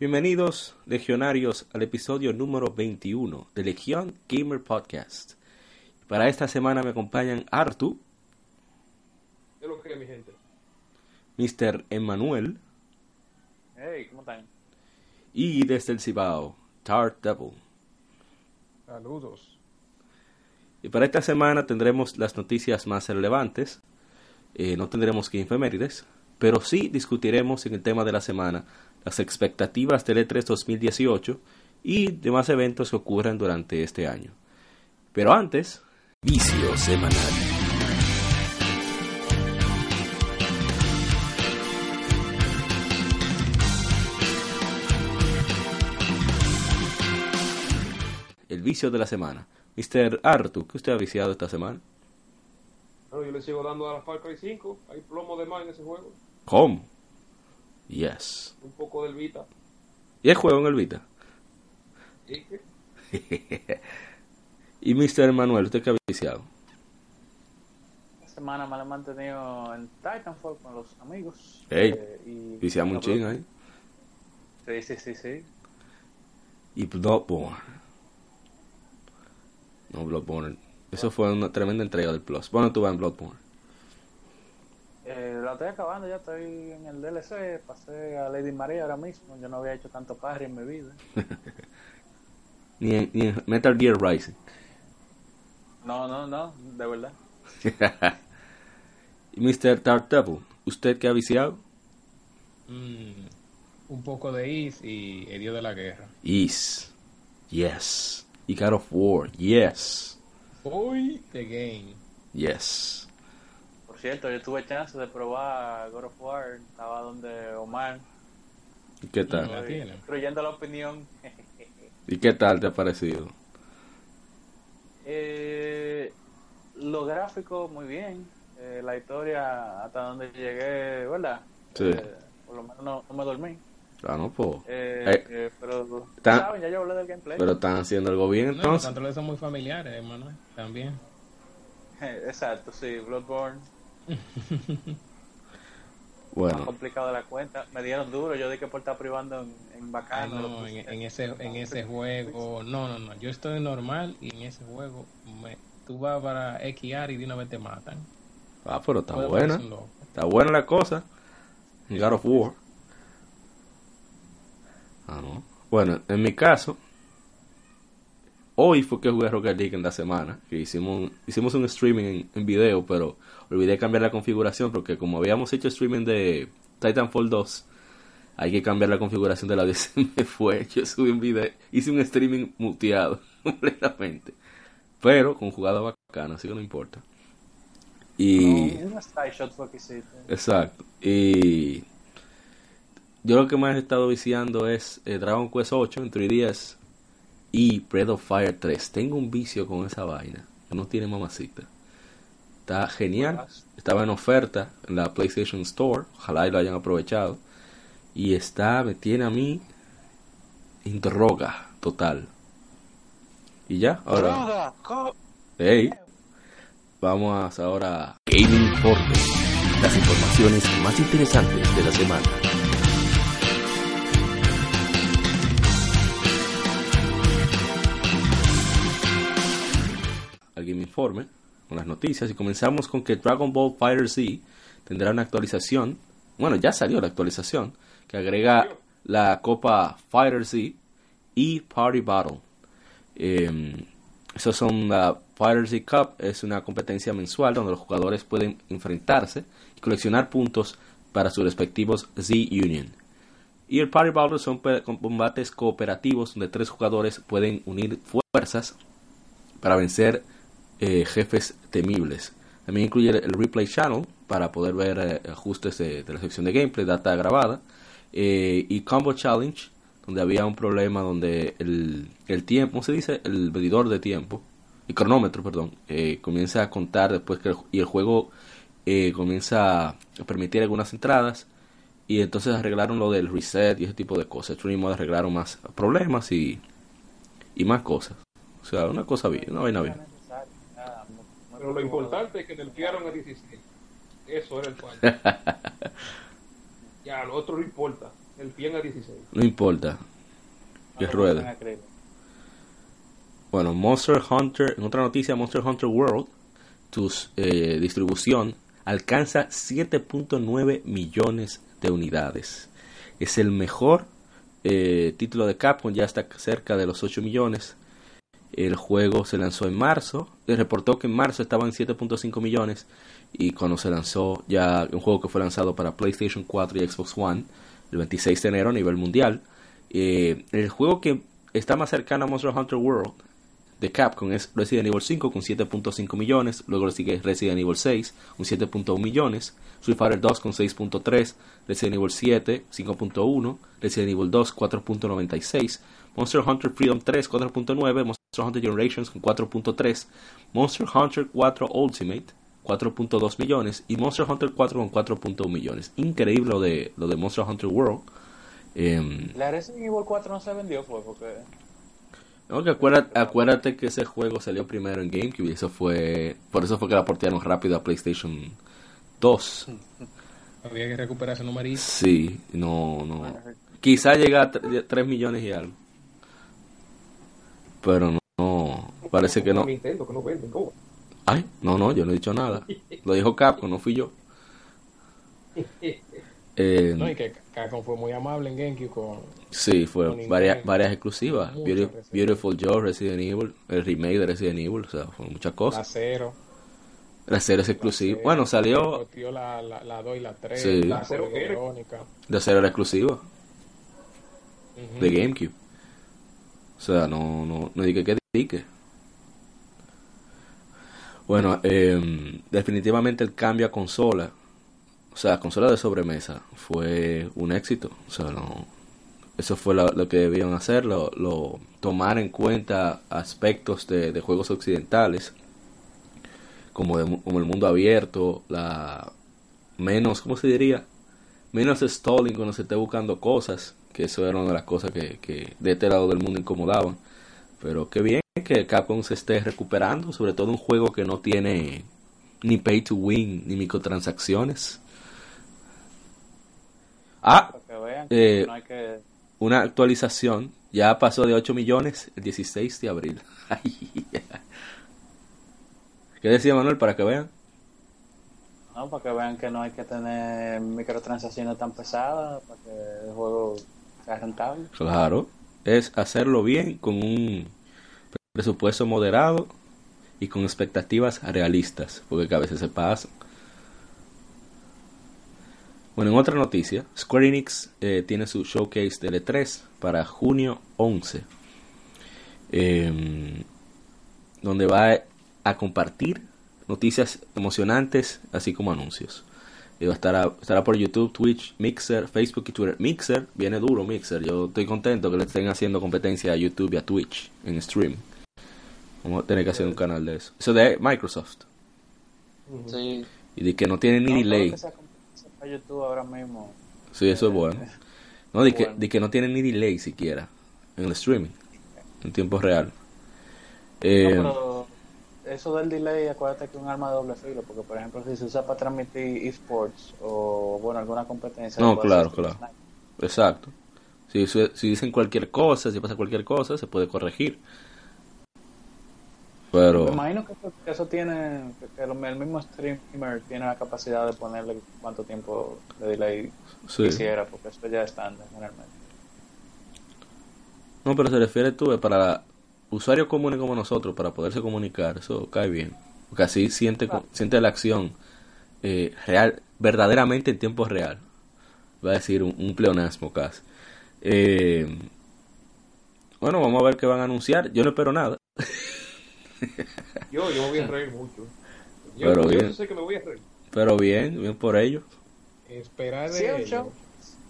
Bienvenidos, legionarios, al episodio número 21 de Legión Gamer Podcast. Para esta semana me acompañan Artu. ¿Qué lo que mi gente? Mr. Emmanuel. Hey, ¿cómo están? Y desde el Cibao, Tart Devil. Saludos. Y para esta semana tendremos las noticias más relevantes. Eh, no tendremos que infemérides, pero sí discutiremos en el tema de la semana las expectativas del E3 2018 y demás eventos que ocurran durante este año. Pero antes, vicio semanal. El vicio de la semana. Mr. Artu, ¿qué usted ha viciado esta semana? Bueno, yo le sigo dando a la Far Cry 5. Hay plomo de más en ese juego. ¿Cómo? Yes. Un poco del Vita. ¿Y el juego en el Vita? ¿Y qué? y Mr. Manuel, ¿usted qué ha viciado? Esta semana me la he mantenido en Titanfall con los amigos. Ey, Eh, y- Viciamos un ching ahí. Sí, sí, sí, sí. Y Bloodborne. No, Bloodborne. Eso fue una tremenda entrega del Plus. Bueno, tú vas en Bloodborne. Eh, la estoy acabando, ya estoy en el DLC. Pasé a Lady Maria ahora mismo. Yo no había hecho tanto parry en mi vida. Ni en, ni en Metal Gear Rising. No, no, no, de verdad. y Mr. Dark Devil, ¿usted qué ha viciado? Mm, un poco de Is y el dios de la guerra. Is. Yes. Y God of War. Yes. Hoy the game. Yes. Por cierto, yo tuve chance de probar God of War. Estaba donde Omar. ¿Y qué La tal? Incluyendo la opinión. ¿Y qué tal te ha parecido? Eh, lo gráfico muy bien. Eh, la historia hasta donde llegué, ¿verdad? Sí. Eh, por lo menos no, no me dormí. Ah, no, pues. Eh, Eh, eh, pero, ta- ¿saben? Ya yo hablé del gameplay. Pero están haciendo algo bien No, los entonces. controles son muy familiares, hermano. También. Exacto, sí, Bloodborne. Bueno. Más complicado de la cuenta. Me dieron duro, yo di que por estar privando en, en bacano. lo no, en, en ese, en ese juego. No, no, no. Yo estoy normal y en ese juego me, tú vas para XR y de una vez te matan. Ah, pero está Puede buena. Está buena la cosa. God of War. Ah, no. Bueno, en mi caso, hoy fue que jugué Rocket League en la semana. Que hicimos, un- hicimos un streaming en, en video, pero olvidé cambiar la configuración porque como habíamos hecho streaming de Titanfall 2, hay que cambiar la configuración del audio. Se me fue. Yo subí un video, hice un streaming muteado completamente. Pero con jugada bacana, así que no importa. Y... No, una side shot fue que hiciste. Exacto. Y yo lo que más he estado viciando es eh, Dragon Quest 8 en 3DS y Breath of Fire 3. Tengo un vicio con esa vaina. No tiene mamacita. Está genial. Estaba en oferta en la PlayStation Store. Ojalá y lo hayan aprovechado. Y está, me tiene a mí en droga total. Y ya, ahora. Hey, vamos ahora a Gaming Informe, las informaciones más interesantes de la semana. Al Game Informe, con las noticias, y comenzamos con que Dragon Ball Fighter Z tendrá una actualización, bueno, ya salió la actualización, que agrega la Copa Fighter Z y Party Battle. Eh, esos son la Fighter Z Cup, es una competencia mensual donde los jugadores pueden enfrentarse y coleccionar puntos para sus respectivos Z Union. Y el Party Battle son combates cooperativos donde tres jugadores pueden unir fuerzas para vencer eh, jefes temibles. También incluye el Replay Channel para poder ver eh, ajustes de, la sección de gameplay, data grabada. Eh, y Combo Challenge, donde había un problema donde el, el tiempo, ¿cómo se dice? El medidor de tiempo, el cronómetro, perdón, eh, comienza a contar después que el, y el juego comienza a permitir algunas entradas. Y entonces arreglaron lo del reset y ese tipo de cosas. Stream arreglaron más problemas y, y más cosas. O sea, una cosa bien, una vaina bien. Pero lo importante es que nerfearon a 16. Eso era el fallo. ya, lo otro no importa. El pie a 16. No importa. Que ruede. Bueno, Monster Hunter, en otra noticia, Monster Hunter World, tu eh, distribución alcanza 7.9 millones de unidades. Es el mejor eh, título de Capcom, ya está cerca de los 8 millones. El juego se lanzó en marzo. Reportó que en marzo estaba en 7.5 millones. Y cuando se lanzó ya un juego que fue lanzado para PlayStation 4 y Xbox One el 26 de enero a nivel mundial. Eh, el juego que está más cercano a Monster Hunter World de Capcom es Resident Evil 5 con 7.5 millones, luego le sigue Resident Evil 6 con 7.1 millones, Street Fighter 2 con 6.3, Resident Evil 7 5.1, Resident Evil 2 4.96, Monster Hunter Freedom 3 4.9, Monster Hunter Generations con 4.3, Monster Hunter 4 Ultimate 4.2 millones y Monster Hunter 4 con 4.1 millones. Increíble lo de, lo de Monster Hunter World. Eh, la Resident Evil 4 no se vendió, fue porque... No, que acuérdate, acuérdate, que ese juego salió primero en GameCube y eso fue... Por eso fue que la portearon rápido a PlayStation 2. Había que recuperar ese numerito. Sí, no, no. Quizá llega a 3 millones y algo. Pero no, no parece que no. Ay, no, no, yo no he dicho nada. Lo dijo Capcom, no fui yo. Eh, no, y que Capcom fue muy amable en GameCube con. Sí, fue con varias, varias exclusivas. Beautiful, Beautiful Joe, Resident Evil, el remake de Resident Evil, o sea, fueron muchas cosas. La cero. La cero es exclusiva. Bueno, salió. La, la, la 2 y la 3. Sí. La cero Verónica. La cero era exclusiva. Uh -huh. De GameCube. O sea, no, no, no dije que dique. Bueno, eh, definitivamente el cambio a consola, o sea, consola de sobremesa, fue un éxito. O sea, no, eso fue lo, lo que debían hacer, lo, lo, tomar en cuenta aspectos de, de juegos occidentales, como, de, como el mundo abierto, la menos, ¿cómo se diría? Menos stalling cuando se esté buscando cosas, que eso era una de las cosas que, que de este lado del mundo incomodaban. Pero qué bien que Capcom se esté recuperando, sobre todo un juego que no tiene ni pay to win ni microtransacciones. Ah, eh, no hay que... una actualización ya pasó de 8 millones el 16 de abril. ¿Qué decía Manuel para que vean? No, para que vean que no hay que tener microtransacciones tan pesadas para que el juego Claro, es hacerlo bien con un presupuesto moderado y con expectativas realistas, porque a veces se pasan. Bueno, en otra noticia, Square Enix eh, tiene su showcase de E3 para junio 11, eh, donde va a compartir noticias emocionantes, así como anuncios. Y estará, estará por YouTube, Twitch, Mixer, Facebook y Twitter. Mixer, viene duro Mixer. Yo estoy contento que le estén haciendo competencia a YouTube y a Twitch en stream. Vamos a tener que hacer un canal de eso. Eso de Microsoft. Sí. Y de que no tiene ni No, delay. que YouTube ahora mismo. Sí, eso es bueno. No, de que, bueno. de que no tiene ni delay siquiera en el streaming. En tiempo real. Eh, No, pero eso del delay, acuérdate que es un arma de doble filo, porque por ejemplo si se usa para transmitir esports o bueno alguna competencia. No, claro, claro. sniper. Exacto. Si, si dicen cualquier cosa, si pasa cualquier cosa, se puede corregir. Me Pero, imagino que eso, que eso tiene, que, el mismo streamer tiene la capacidad de ponerle cuánto tiempo de delay sí. quisiera, porque eso ya es estándar generalmente. No, pero se refiere tú eh, para usuarios comunes como nosotros, para poderse comunicar, eso cae bien. Porque así siente, siente la acción eh, real, verdaderamente en tiempo real. Va a decir un, un pleonasmo casi. Eh, bueno, vamos a ver qué van a anunciar. Yo no espero nada. Yo, yo me voy a reír mucho. Yo, Pero yo bien. sé que me voy a reír. Pero bien, bien por ellos. Esperar Sí, de un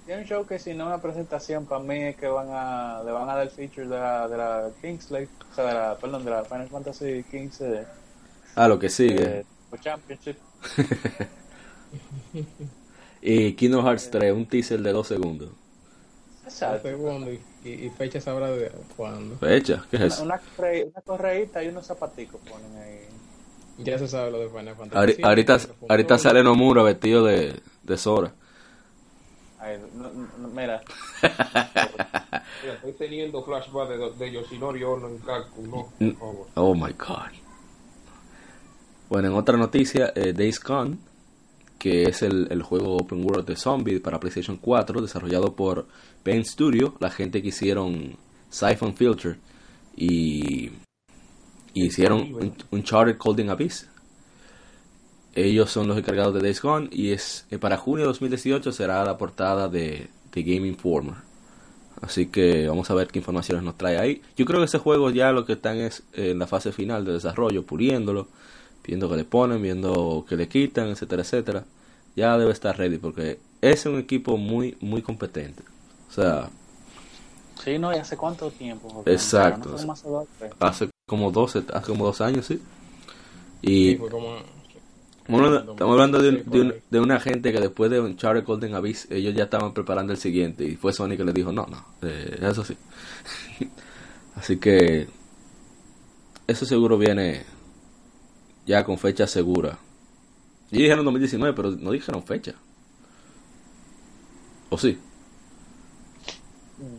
Sí, un show que si no una presentación para mí es que van a le van a dar el feature de la, de la Kingsley, o sea, de la, perdón, de la Final Fantasy 15 Ah, lo que sigue. eh, Championship. Y Kingdom Hearts 3, un teaser de dos segundos. Exacto. Segundo y, y, y fecha sabrá de cuándo. Fecha, ¿qué es Una, eso? una, corre- una correíta y unos zapaticos ponen ahí. Ya se sabe lo de Final Fantasy. Ahorita ahorita sale Nomura vestido de, de Sora. Ay, no- no- mira, Mira, estoy teniendo flashback de, de Yoshinori Ono en Kaku, no, por favor. Oh my god. Bueno, en otra noticia, eh, Days Gone, que es el, el juego Open World de Zombie para PlayStation 4, desarrollado por Pain Studio, la gente que hicieron Siphon Filter y, y hicieron un, Uncharted Golden Abyss. Ellos son los encargados de Days Gone y es eh, para junio de 2018 será la portada de, de Game Informer. Así que vamos a ver qué informaciones nos trae ahí. Yo creo que ese juego ya lo que están es eh, en la fase final de desarrollo, puliéndolo, viendo que le ponen, viendo que le quitan, etcétera, etcétera. Ya debe estar ready porque es un equipo muy, muy competente. O sea, sí, no, ¿y hace cuánto tiempo? Porque Exacto. No hace como 12, hace como dos años, sí. Sí, Y fue como. Estamos hablando, estamos hablando de, un- de, un- de una gente que después de Uncharted Golden Abyss, ellos ya estaban preparando el siguiente. Y fue Sony que les dijo, no, no, eh, eso sí. Así que eso seguro viene ya con fecha segura. Y dijeron 2019, pero no dijeron fecha. ¿O sí?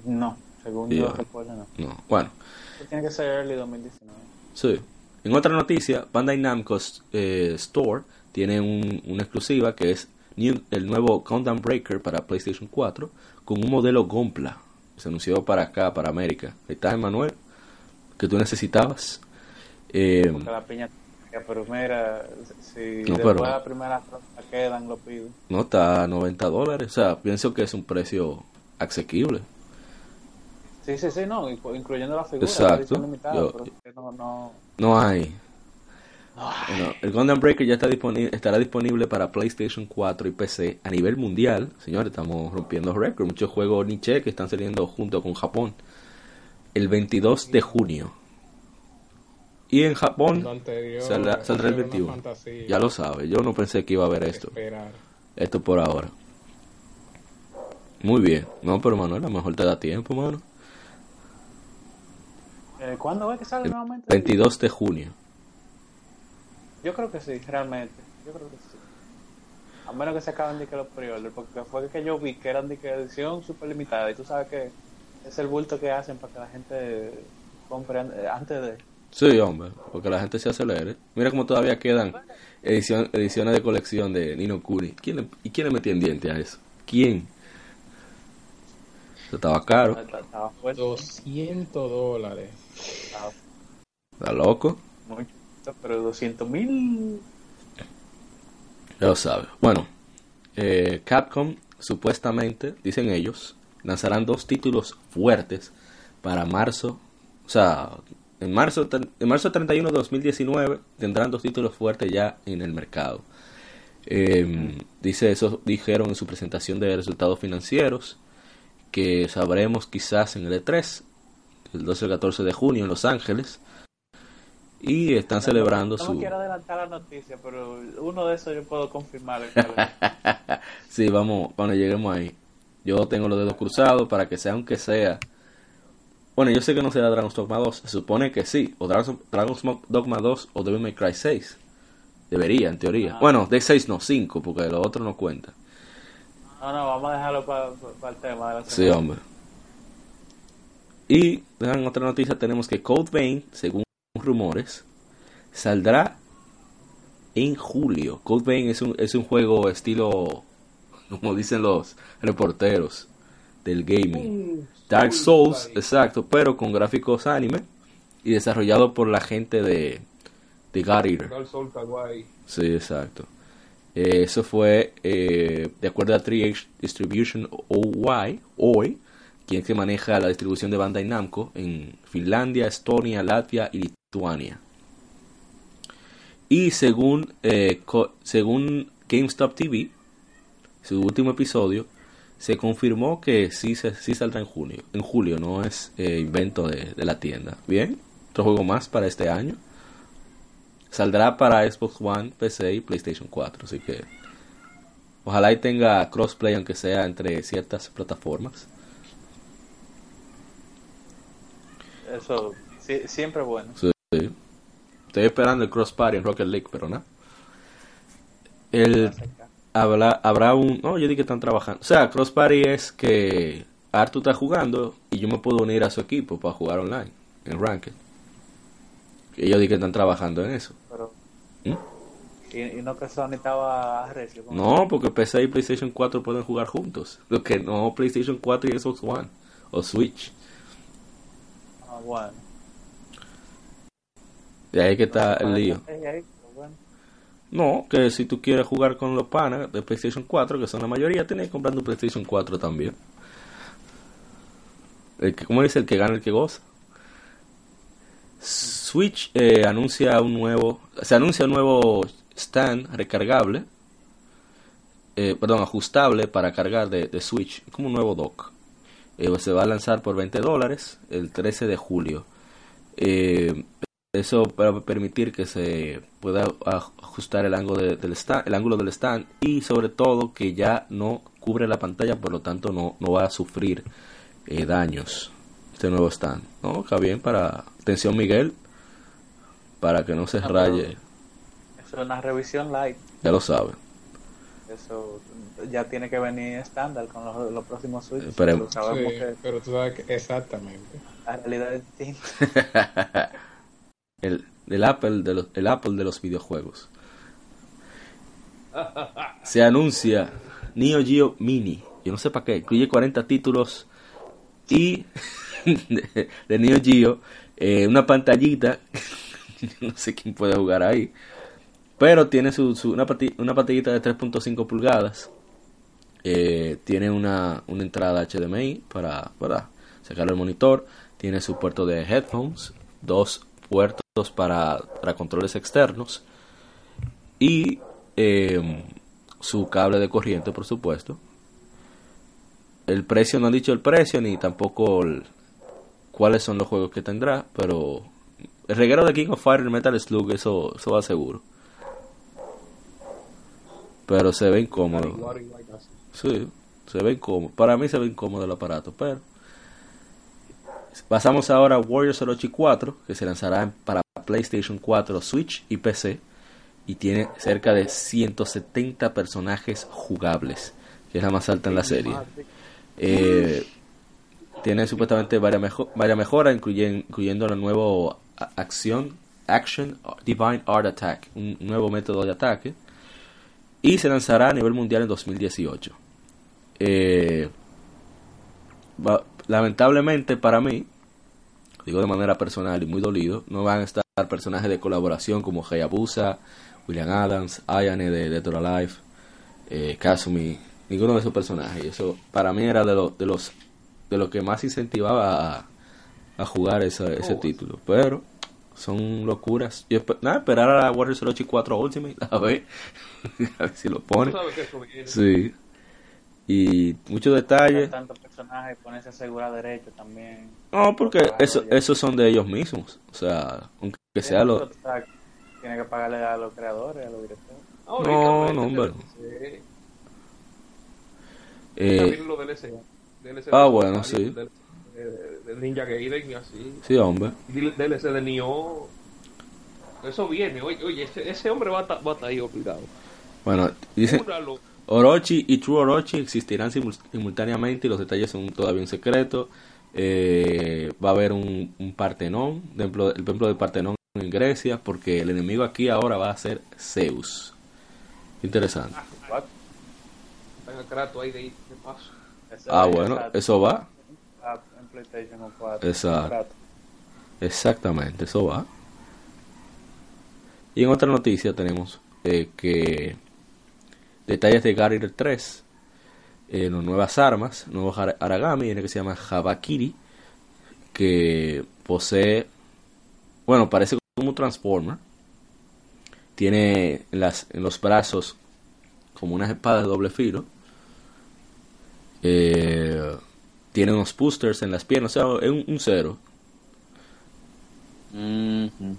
No, según yo recuerdo, no. No. Bueno, Tiene que ser early 2019. Sí. En otra noticia, Bandai Namco eh, Store tiene un- una exclusiva que es new- el nuevo Countdown Breaker para PlayStation 4 con un modelo Gompla. Se anunció para acá, para América. Ahí está, Emanuel, que tú necesitabas. Eh, la piña, pero mira, si No, después pero- la primera ronda quedan, lo pido. no está a 90 dólares. O sea, pienso que es un precio asequible. Sí, sí, sí, no, inclu- incluyendo la figura. Exacto. limitada, Yo-. No hay. Bueno, el Gundam Breaker ya está disponible, estará disponible para PlayStation 4 y PC a nivel mundial. Señores, estamos rompiendo récord. Muchos juegos niche que están saliendo junto con Japón. El 22 de junio. Y en Japón anterior, saldrá, saldrá el era una 21. fantasía. Ya lo sabe. Yo no pensé que iba a haber esto. Esperar. Esto por ahora. Muy bien. No, pero Manuel, a lo mejor te da tiempo, mano. Eh, ¿Cuándo es que sale El nuevamente? 22 de junio. Yo creo que sí, realmente. Yo creo que sí. A menos que se acaben de que los pre-order, porque fue que yo vi que eran de que edición super limitada y tú sabes que es el bulto que hacen para que la gente compre eh, antes de... Sí, hombre, porque la gente se acelere. Mira cómo todavía quedan edición, ediciones de colección de Nino Kuni. ¿Quién le- ¿Y quién le metía en diente a eso? ¿Quién? Eso estaba caro. Estaba fuerte, 200 dólares. ¿Está loco? mucho, pero 200 mil... Ya sabe. Bueno, eh, Capcom supuestamente, dicen ellos, lanzarán dos títulos fuertes para marzo. O sea, en marzo, en marzo 31 de 2019 tendrán dos títulos fuertes ya en el mercado. Eh, dice eso, dijeron en su presentación de resultados financieros que sabremos quizás en el E3, el 12 al 14 de junio en Los Ángeles. Y están celebrando no su... me quiero adelantar la noticia, pero uno de esos yo puedo confirmar. sí, vamos, cuando lleguemos ahí. Yo tengo los dedos cruzados para que sea, aunque sea. Bueno, yo sé que no será Dragon's Dogma 2. Se supone que sí. O Dragon's, Dragon's Dogma 2 o Devil May Cry 6. Debería, en teoría. Ah. Bueno, de 6 no, 5, porque lo otro no cuenta. no, no, vamos a dejarlo para el tema de la Sí, hombre. Y en otra noticia tenemos que Code Vein, según rumores, saldrá en julio. Code Vein es un, es un juego estilo, como dicen los reporteros del gaming. Dark Souls, exacto, pero con gráficos anime y desarrollado por la gente de, de God Eater. Sí, exacto. Eh, eso fue de acuerdo a 3H Distribution OY, hoy, quien que maneja la distribución de Bandai Namco en Finlandia, Estonia, Latvia y Lituania. Y según, eh, según GameStop TV, su último episodio, se confirmó que sí, sí saldrá en junio. En julio, no es eh, invento de, de la tienda. Bien, otro juego más para este año. Saldrá para Xbox One, PC y PlayStation 4. Así que ojalá y tenga crossplay, aunque sea entre ciertas plataformas. Eso sí- siempre es bueno. Sí. Estoy esperando el cross party en Rocket League, pero nada. El, habla, habrá un. No, yo dije que están trabajando. O sea, cross party es que Artu está jugando y yo me puedo unir a su equipo para jugar online, en Ranked. Y ellos dije que están trabajando en eso. Pero, ¿Mm? y, y no que Sony estaba recio. No, porque PC y PlayStation 4 pueden jugar juntos. Lo que no, PlayStation 4 y Xbox One. O Switch. Bueno. De ahí que está el lío. Bueno. No, que si tú quieres jugar con los panas de PlayStation 4, que son la mayoría, tienes que comprar un PlayStation 4 también. El que, ¿Cómo dice? El que gana, el que goza. Switch eh, anuncia un nuevo, se anuncia un nuevo stand recargable, eh, perdón, ajustable para cargar de, de Switch, como un nuevo dock. Eh, se va a lanzar por 20 dólares el 13 de julio. Eh, eso para permitir que se pueda aj- ajustar el ángulo de- del stand, el ángulo del stand y sobre todo que ya no cubre la pantalla, por lo tanto no, no va a sufrir eh, daños este nuevo stand. ¿no? Está bien para atención Miguel, para que no se Ah, raye, Eso es una revisión light. ya lo sabe. Eso ya tiene que venir estándar con los, los próximos Switch. Esperemos. Lo sabemos Sí, que pero tú sabes que exactamente. la realidad es distinta. el, el Apple de los, el Apple de los videojuegos. Se anuncia Neo Geo Mini. Yo no sé para qué. Incluye 40 títulos y de, de Neo Geo. eh, una pantallita. no sé quién puede jugar ahí. Pero tiene su, su- una, pati- una pantallita de 3.5 pulgadas. Eh, tiene una, una entrada HDMI para, para sacar el monitor. Tiene su puerto de headphones. Dos puertos para, para controles externos. Y eh, su cable de corriente, por supuesto. El precio, no han dicho el precio ni tampoco cuáles son los juegos que tendrá. Pero el reguero de King of Fire y Metal Slug, eso, eso va seguro. Pero se ve incómodo. Sí, se ve incómodo. Para mí se ve incómodo el aparato, pero... Pasamos ahora a Warriors Orochi 4, que se lanzará para PlayStation 4, Switch y PC. Y tiene cerca de 170 personajes jugables, que es la más alta en la serie. Eh, tiene supuestamente varias, mejo- varias mejoras, incluyen- incluyendo la nueva acción, Action Divine Art Attack, un nuevo método de ataque. Y se lanzará a nivel mundial en 2018. Eh, va- lamentablemente para mí, digo de manera personal y muy dolido, no van a estar personajes de colaboración como Hayabusa, William Adams, Ayane de Dead or Alive, eh, Kazumi, ninguno de esos personajes. Y eso para mí era de, los de los de lo que más incentivaba a, a jugar esa- ese título. Pero son locuras. Yo nada, esperar a Warriors Orochi 4 Ultimate, a ver, a ver si lo pone. sabes que eso viene. Sí. Y muchos detalles. Tantos personajes, ponerse a asegurar derecho también. No, porque eso, esos son de ellos mismos. O sea, aunque sea lo... Tiene que pagarle a los creadores, a los directores. No, no, hombre. DLC. eh, También lo DLC. DLC ah, bueno, sí. De, de Ninja Gaiden y así. sí, hombre. DLC de Nioh. Eso viene. Oye, oye ese, ese hombre va a estar va a estar ahí obligado. Bueno. Júralo. Orochi y True Orochi existirán simul- simultáneamente y los detalles son todavía un secreto. Eh, va a haber un, un Partenón, templo, el templo de Partenón en Grecia, porque el enemigo aquí ahora va a ser Zeus. Interesante. Ah, bueno, eso va. En PlayStation 4. Exacto. Exactamente, eso va. Y en otra noticia tenemos eh, que detalles de Garrier 3, eh, nuevas armas, nuevos ara- Aragami, y uno que se llama Habakiri, que posee, bueno, parece como un Transformer. Tiene en, las, en los brazos como unas espadas de doble filo. Eh, tiene unos boosters en las piernas, o sea, es un, un cero. Ujú.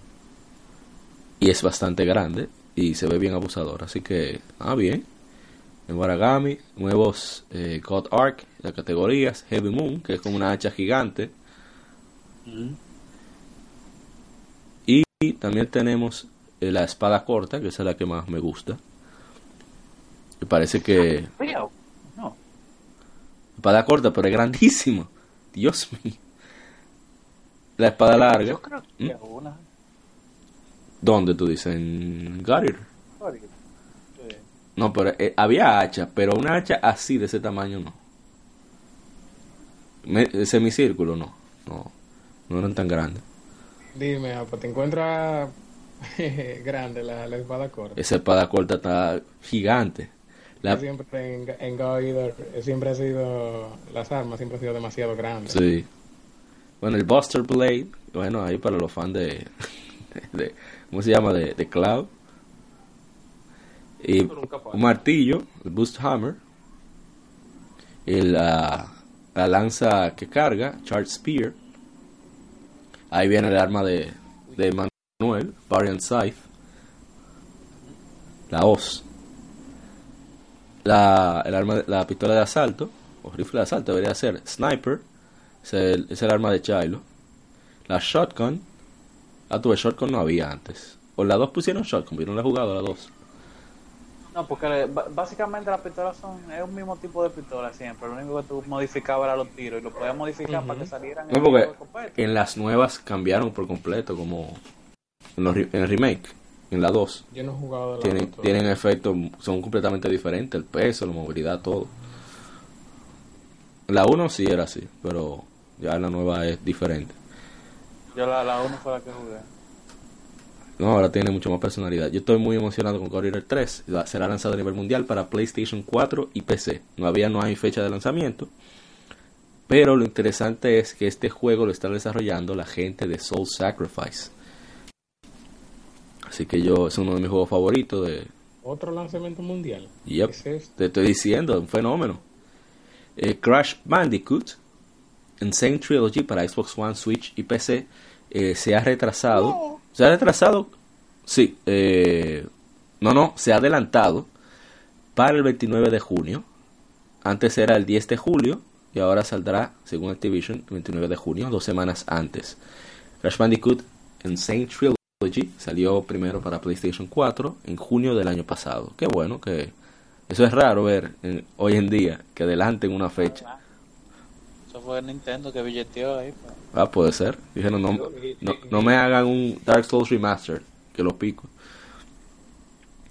Y es bastante grande y se ve bien abusador. Así que, ah, bien. En Waragami, nuevos eh, God Arc, las categorías, Heavy Moon, que es como una hacha gigante. Y también tenemos eh, la espada corta, que esa es la que más me gusta. Me parece que Frío. No. espada corta, pero es grandísima. Dios mío. La espada larga. Yo creo que ¿Mm? una. ¿Dónde tú dices? En Garir. No, pero eh, había hacha, pero una hacha así de ese tamaño no. Me- semicírculo no. No, no eran tan grandes. Dime, ah, pues te encuentras grande la, la espada corta. Esa espada corta está gigante. La, Siempre en, en God Eater, eh, siempre ha sido, las armas siempre han sido demasiado grandes. sí. Bueno, el Buster Blade, bueno, ahí para los fans de, de ¿cómo se llama? De, de Cloud. Falla. un martillo, el Boost Hammer. Y la, la lanza que carga, Charge Spear. Ahí viene el arma de, de Manuel, Variant Scythe. La hoz. La, el arma, la pistola de asalto, o rifle de asalto debería ser Sniper. Es el, es el arma de Chilo. La Shotgun. Ah, tuve Shotgun no había antes. O la 2 pusieron Shotgun, pero no la he jugado la 2. No, porque básicamente las pistolas son es un mismo tipo de pistola siempre. Lo único que tú modificabas era los tiros y lo podías modificar para que salieran No, en porque en las nuevas cambiaron por completo, como en, los, re- en el remake, en la 2. Yo no he jugado la Tienen, tienen efectos, son completamente diferentes, el peso, la movilidad, todo. La 1 sí era así, pero ya la nueva es diferente. Yo la, la uno fue la que jugué. No, ahora tiene mucho más personalidad. Yo estoy muy emocionado con Courier 3. Va- Será lanzado a nivel mundial para PlayStation 4 y PC. Todavía no hay fecha de lanzamiento. Pero lo interesante es que este juego lo está desarrollando la gente de Soul Sacrifice. Así que yo es uno de mis juegos favoritos de Otro lanzamiento mundial. Yep. Te estoy diciendo, un fenómeno. Eh, Crash Bandicoot Insane Trilogy para Xbox One, Switch y PC eh, se ha retrasado. Se ha retrasado, sí. eh, no, no, se ha adelantado para el 29 de junio. Antes era el 10 de julio y ahora saldrá, según Activision, el 29 de junio, dos semanas antes. Crash Bandicoot Insane Trilogy salió primero para PlayStation 4 en junio del año pasado. Qué bueno que eso es raro ver en- hoy en día que adelanten una fecha. Eso fue Nintendo que billeteó ahí. pues. Ah, puede ser. Dijeron, no, no, no me hagan un Dark Souls Remaster, que lo pico.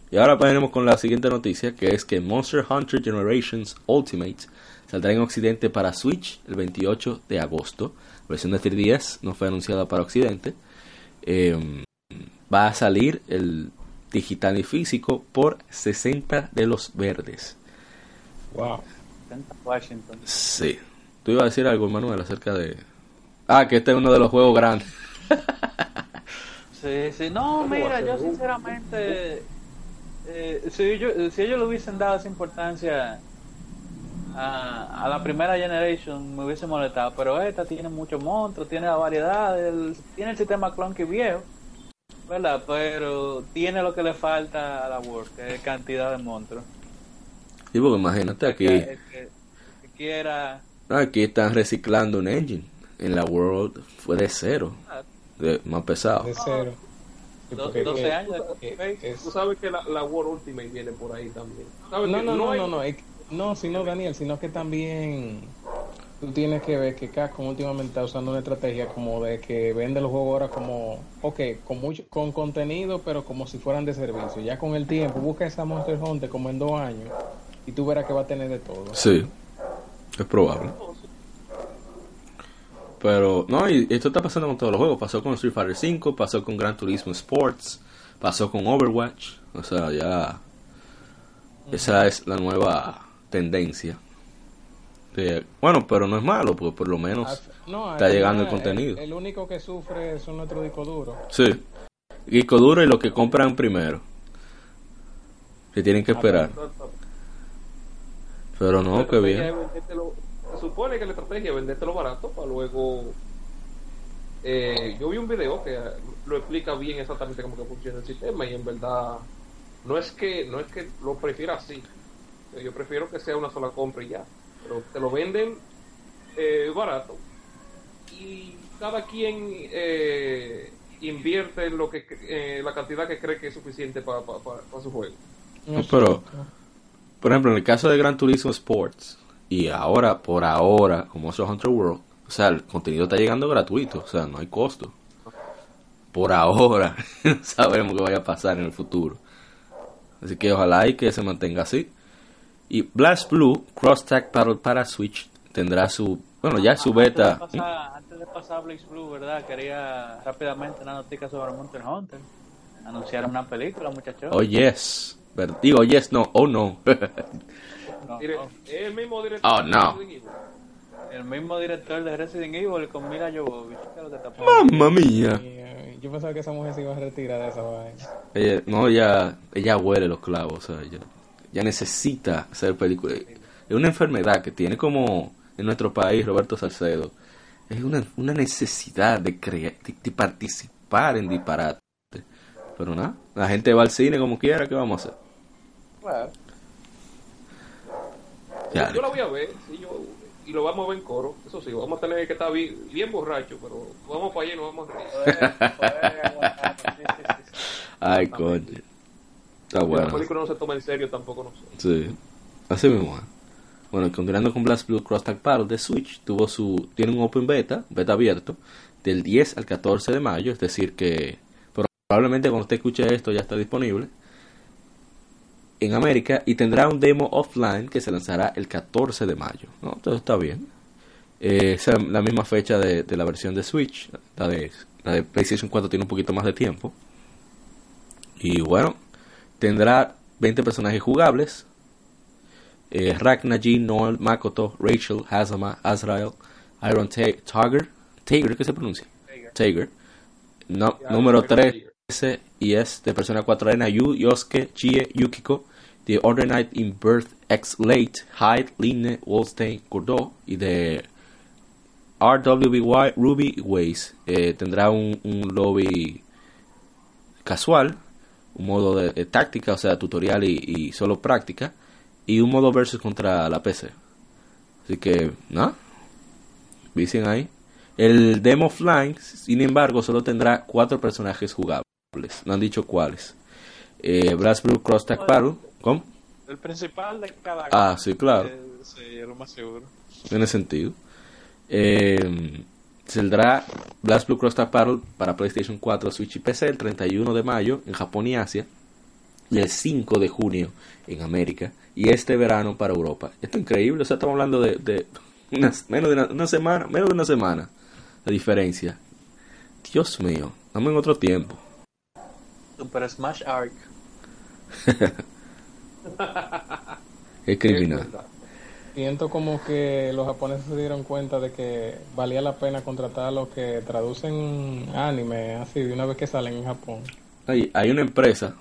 Y ahora venimos con la siguiente noticia, que es que Monster Hunter Generations Ultimate saldrá en Occidente para Switch el 28 de agosto. La versión de 3DS no fue anunciada para Occidente. Eh, va a salir el digital y físico por 60 de los verdes. Wow. 70 Washington. Sí. Tú ibas a decir algo, Manuel, acerca de... Ah, que este es uno de los juegos grandes. Sí, sí. No, ¿Cómo va a mira, yo sinceramente, eh, si, yo- si ellos le hubiesen dado esa importancia a, a la primera generation, me hubiese molestado. Pero esta tiene muchos monstruos, tiene la variedad, el- tiene el sistema clunky viejo, ¿verdad? Pero tiene lo que le falta a la World, que es cantidad de monstruos. Sí, porque imagínate aquí... Que, el que- el que quiera. Aquí están reciclando un engine. En la World fue de cero. De, más pesado. De cero. Sí, do- porque- 12 eh, años es- Tú sabes que la, la World Ultimate viene por ahí también. ¿Sabes No, no, no, hay- no, no, que- no, sino Daniel, sino que también tú tienes que ver que Capcom últimamente está usando una estrategia como de que vende los juegos ahora como, ok, con mucho, con contenido, pero como si fueran de servicio. Ya con el tiempo, busca esa Monster Hunter como en dos años y tú verás que va a tener de todo. Sí, es probable. Pero, no, y esto está pasando con todos los juegos. Pasó con Street Fighter V, pasó con Gran Turismo Sports, pasó con Overwatch. O sea, ya. Esa es la nueva tendencia. Bueno, pero no es malo, porque por lo menos. no, está llegando el contenido. El, único que sufre son nuestros discos duros. Sí. Disco duro y lo que compran primero. que tienen que esperar. Pero no, qué bien. se supone que la estrategia es vendértelo barato para luego. eh, yo vi un video que lo explica bien exactamente cómo que funciona el sistema y en verdad no es que no es que lo prefiera así. Eh, Yo prefiero que sea una sola compra y ya. Pero te lo venden eh, barato y cada quien eh, invierte en lo que eh, la cantidad que cree que es suficiente para su juego. No, pero, por ejemplo, en el caso de Gran Turismo Sports, y ahora, por ahora, como es Hunter World, o sea, el contenido está llegando gratuito, o sea, no hay costo. Por ahora, no sabemos qué vaya a pasar en el futuro. Así que ojalá y que se mantenga así. Y Blast Blue Cross Tag Battle para Switch tendrá su, bueno, ya su beta. Antes de pasar, antes de pasar a Blaze Blue, ¿verdad? Quería rápidamente una noticia sobre Monster Hunter. Anunciaron una película, muchachos. Oh, yes. Pero, digo, yes, no, oh, no. No, no. es el mismo director Oh, de no. Resident Evil. El mismo director de Resident Evil con Mila Jovovich. Mamma mía. Yo pensaba que esa mujer se iba a retirar de esa vaina. Ella, no, ella, ella huele los clavos, o sea, ella, ella necesita hacer películas. Es una enfermedad que tiene como en nuestro país Roberto Salcedo. Es una, una necesidad de, crear, de, de participar en disparate. Pero nada, la gente va al cine como quiera, ¿qué vamos a hacer? Claro. Ya, Yo la voy a ver, sí, yo, y lo vamos a ver en coro. Eso sí, vamos a tener que estar bien, bien borracho, pero vamos para allá y nos vamos a reír. Ay, coño. Está La bueno. película no se toma en serio tampoco, no sé. Sí, así mismo. es. Bueno, continuando con Blast Blue Cross Tag Battle de Switch, tuvo su, tiene un open beta, beta abierto, del 10 al 14 de mayo, es decir que probablemente cuando usted escuche esto ya está disponible en América y tendrá un demo offline que se lanzará el 14 de mayo. ¿no? Entonces está bien. Eh, esa es la misma fecha de, la versión de Switch. La de, la de PlayStation 4 tiene un poquito más de tiempo. Y bueno, tendrá 20 personajes jugables. Eh, Ragnaji, Noel, Makoto, Rachel, Hazama, Azrael, Iron Tiger, Tiger, ¿qué se pronuncia? Tiger. No, número 3, S y es de Persona 4 Arena, Yu, Yosuke, Chie, Yukiko, The Order Night in Birth, X Late, Hyde, Line, Wolstein, Kurdo y de RWBY Ruby Ways. Eh, tendrá un, lobby casual, un modo de, táctica, o sea, tutorial y, solo práctica, y un modo versus contra la PC. Así que, ¿no? dicen ahí. El demo offline, sin embargo, solo tendrá cuatro personajes jugables. No han dicho cuáles. Eh, Blast Blue Cross Tag Battle. ¿Cómo? El principal de cada Ah, sí, claro. Eh, sí, lo más seguro. Tiene sentido. Eh, saldrá Blast Blue Cross Tag Battle para PlayStation 4, Switch y PC el 31 de mayo en Japón y Asia. Y el 5 de junio en América. Y este verano para Europa. Esto es increíble. O sea, estamos hablando de, de unas- menos de una, una semana. Menos de una semana. La diferencia. Dios mío. Estamos en otro tiempo. Super Smash Arc. Es criminal. Siento como que los japoneses se dieron cuenta de que valía la pena contratar a los que traducen anime así de una vez que salen en Japón. Hay, hay una empresa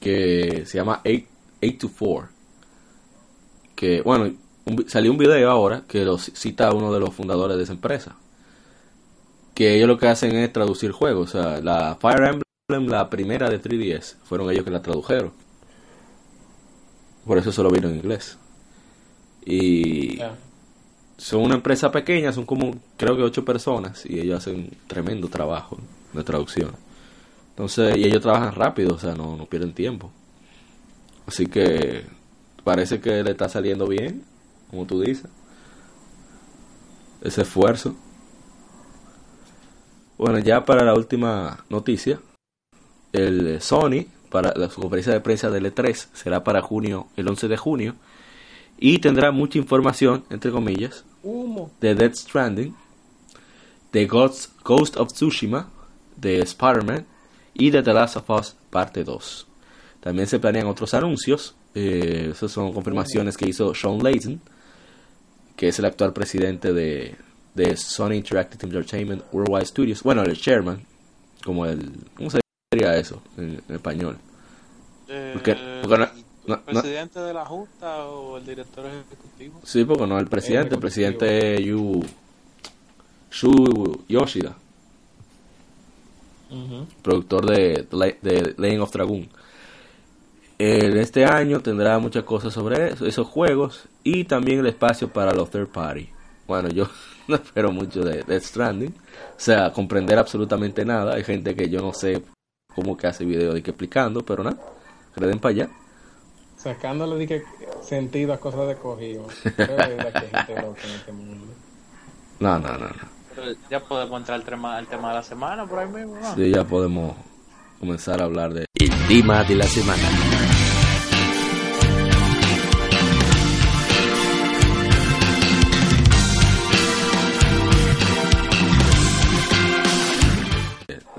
que se llama 8, 824 que bueno un salió un video ahora que lo ci- cita a uno de los fundadores de esa empresa que ellos lo que hacen es traducir juegos o sea la Fire Emblem la primera de 3DS fueron ellos que la tradujeron por eso solo vino en inglés y son una empresa pequeña, son como creo que ocho personas y ellos hacen un tremendo trabajo de traducción. Entonces, y ellos trabajan rápido, o sea, no, no pierden tiempo. Así que parece que le está saliendo bien, como tú dices. Ese esfuerzo. Bueno, ya para la última noticia, el Sony para la su conferencia de prensa del E3 será para junio, el 11 de junio, y tendrá mucha información, entre comillas, Humo. de Dead Stranding, de Ghost, Ghost of Tsushima, de Spider-Man y de The Last of Us Parte 2. También se planean otros anuncios, eh, esas son confirmaciones que hizo Sean Layton, que es el actual presidente de, de Sony Interactive Entertainment Worldwide Studios, bueno, el chairman, como el, ¿cómo sería eso en, en español? Porque, porque no, No, ¿El no- presidente de la Junta o el director ejecutivo? sí, porque no el presidente, el presidente es Yu, Shu Yoshida, productor de, de Legend of Dragoon. En este año tendrá muchas cosas sobre eso- esos juegos y también el espacio para los third party. Bueno, yo no espero mucho de Death Stranding, o sea, comprender absolutamente nada. Hay gente que yo no sé cómo que hace video de que explicando, pero nada, que le den para allá. Sacándole di que sentido a cosas de cogido. Este. No, no, no, no. Pero ya podemos entrar al tema, al tema de la semana por ahí mismo, ¿no? Sí, ya podemos comenzar a hablar de el tema de la semana.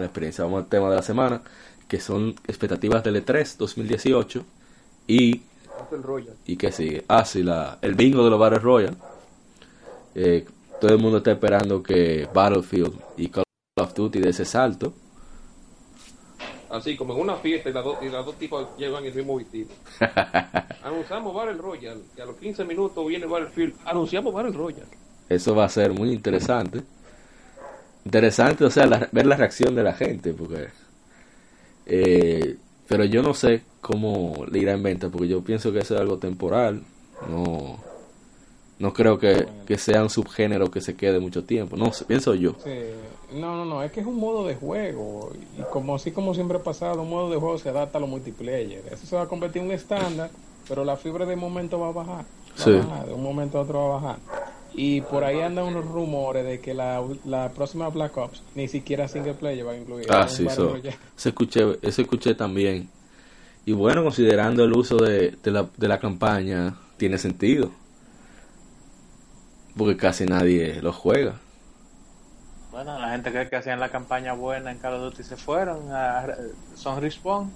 Experiencia, vamos al tema de la semana, que son expectativas del E3 2018 y Battle Royale. ¿Y qué sigue? Ah, sí, la, el bingo de los Battle Royale. Eh, todo el mundo está esperando que Battlefield y Call of Duty de ese salto. Así como en una fiesta y las dos, y las dos tipas llevan el mismo vestido. Anunciamos Battle Royale. Y a los 15 minutos viene Battlefield. Anunciamos Battle Royale. Eso va a ser muy interesante. Interesante, o sea, la- ver la reacción de la gente, porque... eh, pero yo no sé cómo le irá en venta, porque yo pienso que eso es algo temporal. No, no creo que, que sea un subgénero que se quede mucho tiempo. No sé, pienso yo. Sí. No, no, no, es que es un modo de juego. Y como así como siempre ha pasado, un modo de juego se adapta a los multiplayer. Eso se va a convertir en un estándar, pero la fibra de momento va a bajar. Va Sí. a bajar, de un momento a otro va a bajar. Y por ahí andan unos rumores de que la, la próxima Black Ops ni siquiera single player va a incluir. Ah, sí, eso, eso escuché, eso escuché también. Y bueno, considerando el uso de, de, la, de la campaña, tiene sentido. Porque casi nadie lo juega. Bueno, la gente que, que hacían la campaña buena en Call of Duty se fueron. A, son Respawn.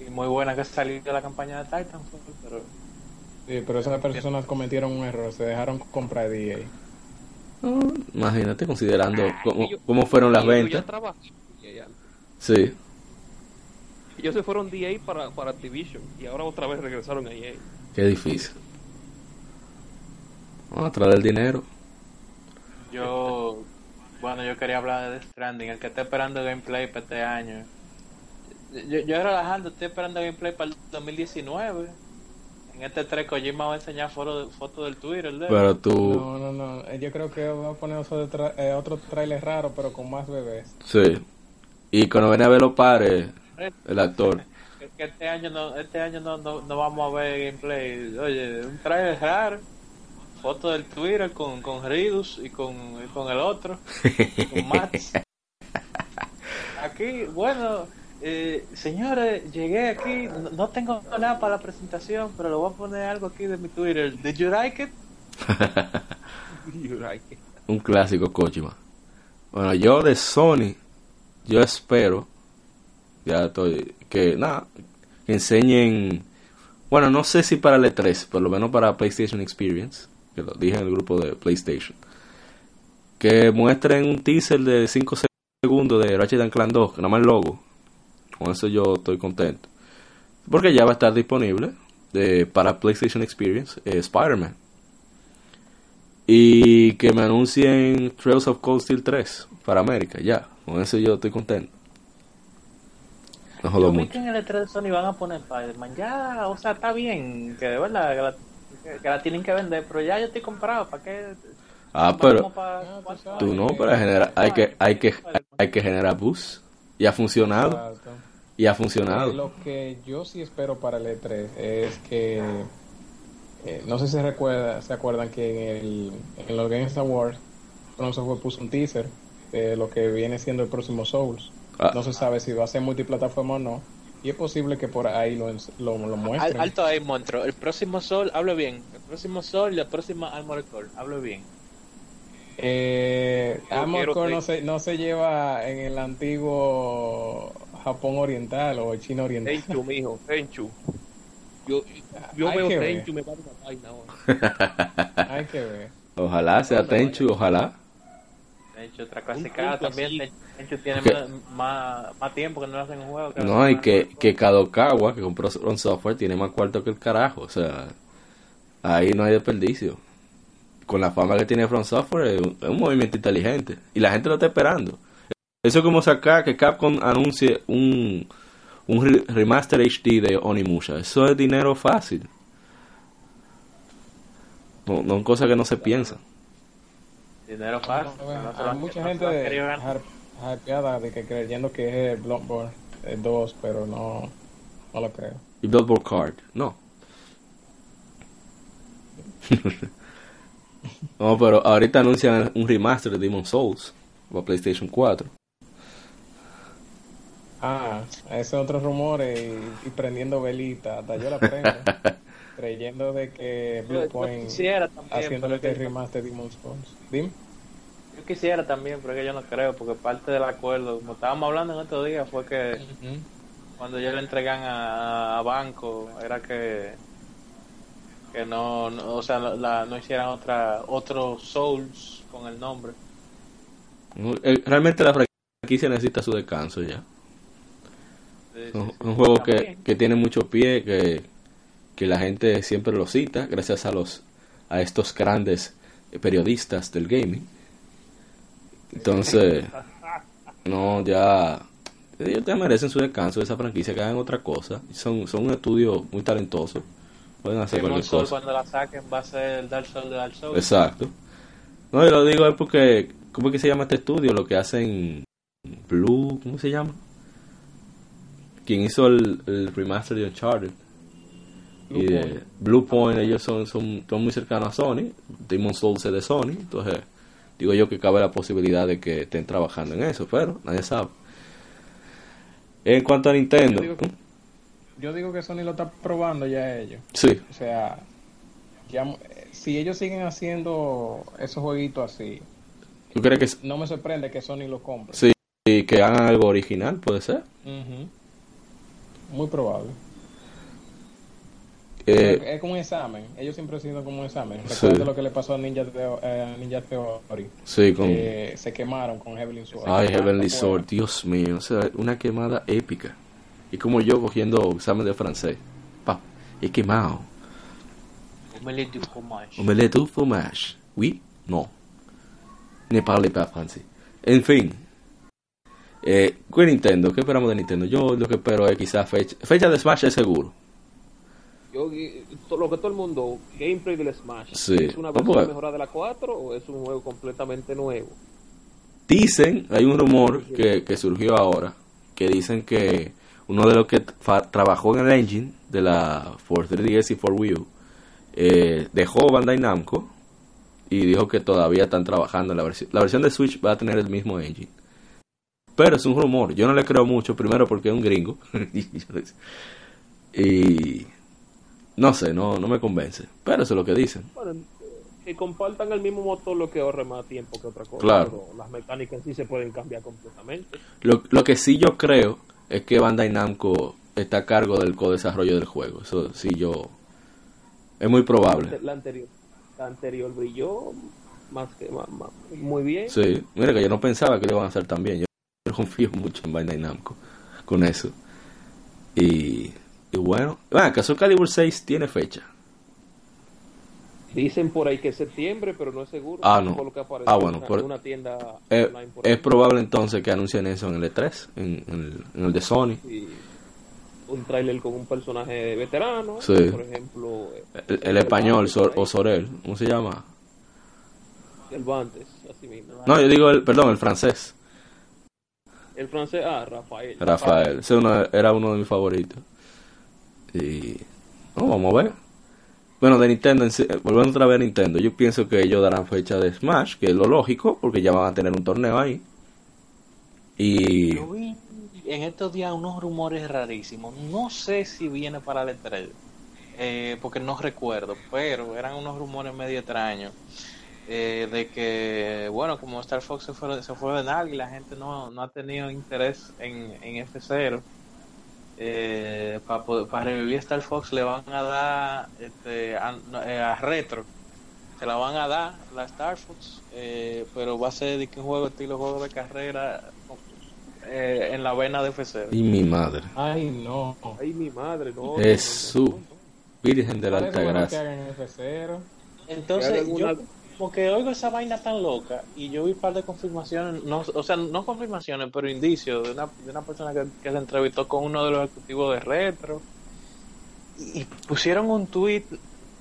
Y muy buena que salió de la campaña de Titanfall. Pero Sí, pero esas personas cometieron un error, se dejaron comprar de EA. Imagínate, considerando cómo, ellos- cómo fueron las ventas. Sí, Ellos se fueron de EA para, para Activision. Y ahora otra vez regresaron a EA. qué difícil. Vamos a traer el dinero. yo. Bueno, yo quería hablar de Death Stranding. El que está esperando gameplay para este año. Yo, yo relajando, estoy esperando gameplay para el 2019. En este 3 Kojima va a enseñar fotos foto del Twitter. de él. Pero tú, No, no, no, eh, yo creo que va a poner otro, tra- eh, otro trailer raro, pero con más bebés. sí. Y cuando viene a ver los pares, el actor. que, que este año no este año no, no, no vamos a ver gameplay oye un trailer raro foto del Twitter con, con Ridus y con, y con el otro con Max aquí bueno eh, señores llegué aquí no, no tengo nada para la presentación pero le voy a poner algo aquí de mi Twitter did you like it? Un clásico Kojima. Bueno, yo de Sony, yo espero, ya estoy, que nada, que enseñen, bueno, no sé si para el E3, por lo menos para PlayStation Experience, que lo dije en el grupo de PlayStation, que muestren un teaser de 5 segundos de Ratchet and Clank 2, que nada más el logo. Con eso yo estoy contento. Porque ya va a estar disponible de, para PlayStation Experience eh, Spider-Man. Y que me anuncien Trails of Cold Steel 3 para América, ya. Con eso yo estoy contento. No jodo Yo vi mucho. que en el E3 de Sony van a poner Spider-Man ya o sea está bien que de verdad que la, que la tienen que vender pero ya yo estoy comprado ¿para qué? Ah, pero tú no, para generar, hay que, hay que, hay que generar bus. Y ha funcionado, Exacto. Y ha funcionado. Lo que yo sí espero para el E3 es que eh, no sé si se recuerda, se acuerdan que en el en los Games Awards Software puso un teaser de lo que viene siendo el próximo Souls. Ah. No se sabe si va a ser multiplataforma o no. Y es posible que por ahí lo, lo, lo muestren. alto ahí, monstruo. El próximo sol, hable bien. El próximo sol y la próxima Armored Core, hable bien. Eh, quiero Core no se, no se lleva en el antiguo Japón Oriental o China Oriental. Tenchu, mijo, Tenchu. Yo, yo Hay veo ver. Tenchu y me va una vaina ahora. Hay que ver. Ojalá sea Tenchu, ojalá. Hecho, otra clase Un K punto también. así. Hecho, tiene más, más, más tiempo que no hacen un juego. que No, y que, que Kadokawa, que compró From Software, tiene más cuarto que el carajo. O sea, ahí no hay desperdicio. Con la fama que tiene From Software, es un, es un movimiento inteligente. Y la gente lo está esperando. Eso es como sacar que Capcom anuncie un, un re- remaster HD de Onimusha. Eso es dinero fácil. No, no cosa que no se piensa. Dinero fácil. No, no hay mucha gente hypeada de que creyendo que es Bloodborne eh, 2, pero no, no lo creo. Y Bloodborne Card, no. no, pero ahorita anuncian un remaster de Demon Souls para PlayStation 4. Ah, ese es otro rumor y, y prendiendo velita, hasta yo la prendo, creyendo de que Yo- yo Bluepoint quisiera también, haciéndole este que- remaster de Demon's Souls. Dime. Yo quisiera también, pero es que yo no creo, porque parte del acuerdo, como estábamos hablando en estos días, fue que cuando ya le entregan a, a Banco, era que que no, no- o sea, la- la- no hicieran otra otro Souls con el nombre. Eh, Realmente la franquicia necesita su descanso ya. Es un, juego que, que tiene mucho pie, que, que la gente siempre lo cita, gracias a los a estos grandes periodistas del gaming. Entonces, no, ya ellos ya merecen su descanso de esa franquicia, que hagan otra cosa. Son, son un estudio muy talentoso. Pueden hacer Demon cualquier cosa. cuando la saquen va a ser el Dark Souls de Dark Souls. Exacto. No, y lo digo es porque, ¿cómo es que se llama este estudio? Lo que hacen Blue, ¿cómo se llama? Quien hizo el, el remaster de Uncharted. y de. Blue Point, ellos son, son, son muy cercanos a Sony. Demon Souls es de Sony. Entonces, digo yo que cabe la posibilidad de que estén trabajando en eso, pero nadie sabe. En cuanto a Nintendo, Yo digo que- Yo digo que Sony lo está probando ya ellos. sí, O sea, ya, si ellos siguen haciendo esos jueguitos así, ¿tú crees que no me sorprende que Sony lo compre. sí, que hagan algo original? Puede ser. Ujú. Muy probable. Eh, es como un examen. Ellos siempre han sido como un examen. Sí. Recuerda lo que le pasó a Ninja, Theo- eh, Ninja Theory. sí, con... que se quemaron con Heavenly Sword. Ay, Heavenly Sword, Dios mío, o sea, una quemada épica. Y como yo cogiendo examen de francés. Pa, he quemado. Omelette du fromage. Omelette au fromage. Oui, no. Ne parle pas francés. En fin. Eh, ¿Qué Nintendo? ¿Qué esperamos de Nintendo? Yo lo que espero es quizás fecha. Fecha de Smash es seguro. Yo, lo que todo el mundo, gameplay del Smash, Sí. ¿es una versión ver. mejorada de la 4 o es un juego completamente nuevo? Dicen, hay un rumor que, que surgió ahora, que dicen que uno de los que trabajó en el engine de la for 3DS y for Wii U, eh, dejó Bandai Namco y dijo que todavía están trabajando en la versión. La versión de Switch va a tener el mismo engine. Pero es un rumor, yo no le creo mucho, primero porque es un gringo. y no sé, no, no me convence. Pero eso es lo que dicen. Bueno, que compartan el mismo motor lo que ahorre más tiempo que otra cosa. Claro. pero las mecánicas sí se pueden cambiar completamente. Lo, lo que sí yo creo es que Bandai Namco está a cargo del co-desarrollo del juego. Eso sí yo... Es muy probable. La anterior, la anterior brilló más que más, más- muy bien. Sí, mira que yo no pensaba que lo iban a hacer tan bien. Yo confío mucho en Bandai Namco con eso. Y, y bueno, bueno, que Soul Calibur 6 tiene fecha. Dicen por ahí que es septiembre, pero no es seguro. Ah, no. Por lo que Ah, bueno, en por- una tienda Eh, por es probable entonces que anuncien eso en el E3, en, en el, en el de Sony. Un tráiler con un personaje veterano, Sí. por ejemplo, eh, El, el español, Sor- o Sorel, ¿cómo se llama? el Bantes, así mismo. No, yo digo, el, perdón, el francés. El francés, ah, Rafael. Rafael, ese uno- era uno de mis favoritos. Y no, vamos a ver. Bueno, de Nintendo, eh, volviendo otra vez a Nintendo, yo pienso que ellos darán fecha de Smash, que es lo lógico, porque ya van a tener un torneo ahí. Y Yo vi en estos días unos rumores rarísimos. No sé si viene para el E3, eh, porque no recuerdo, pero eran unos rumores medio extraños. Eh, de que, bueno, como Star Fox se fue, se fue de nalga y la gente no, no ha tenido interés en, en F0, eh, para revivir Star Fox le van a dar este, a, eh, a Retro. Te la van a dar, la Star Fox, eh, pero va a ser de que un juego estilo juego de carrera eh, en la vena de FC. Y mi madre. Ay, no. Ay, mi madre, no. Jesús. Virgen de la Alta Gracia. F0. Entonces, yo una- como que oigo esa vaina tan loca y yo vi un par de confirmaciones, no, o sea, no confirmaciones, pero indicios de una, de una persona que, que se entrevistó con uno de los ejecutivos de Retro y, y pusieron un tweet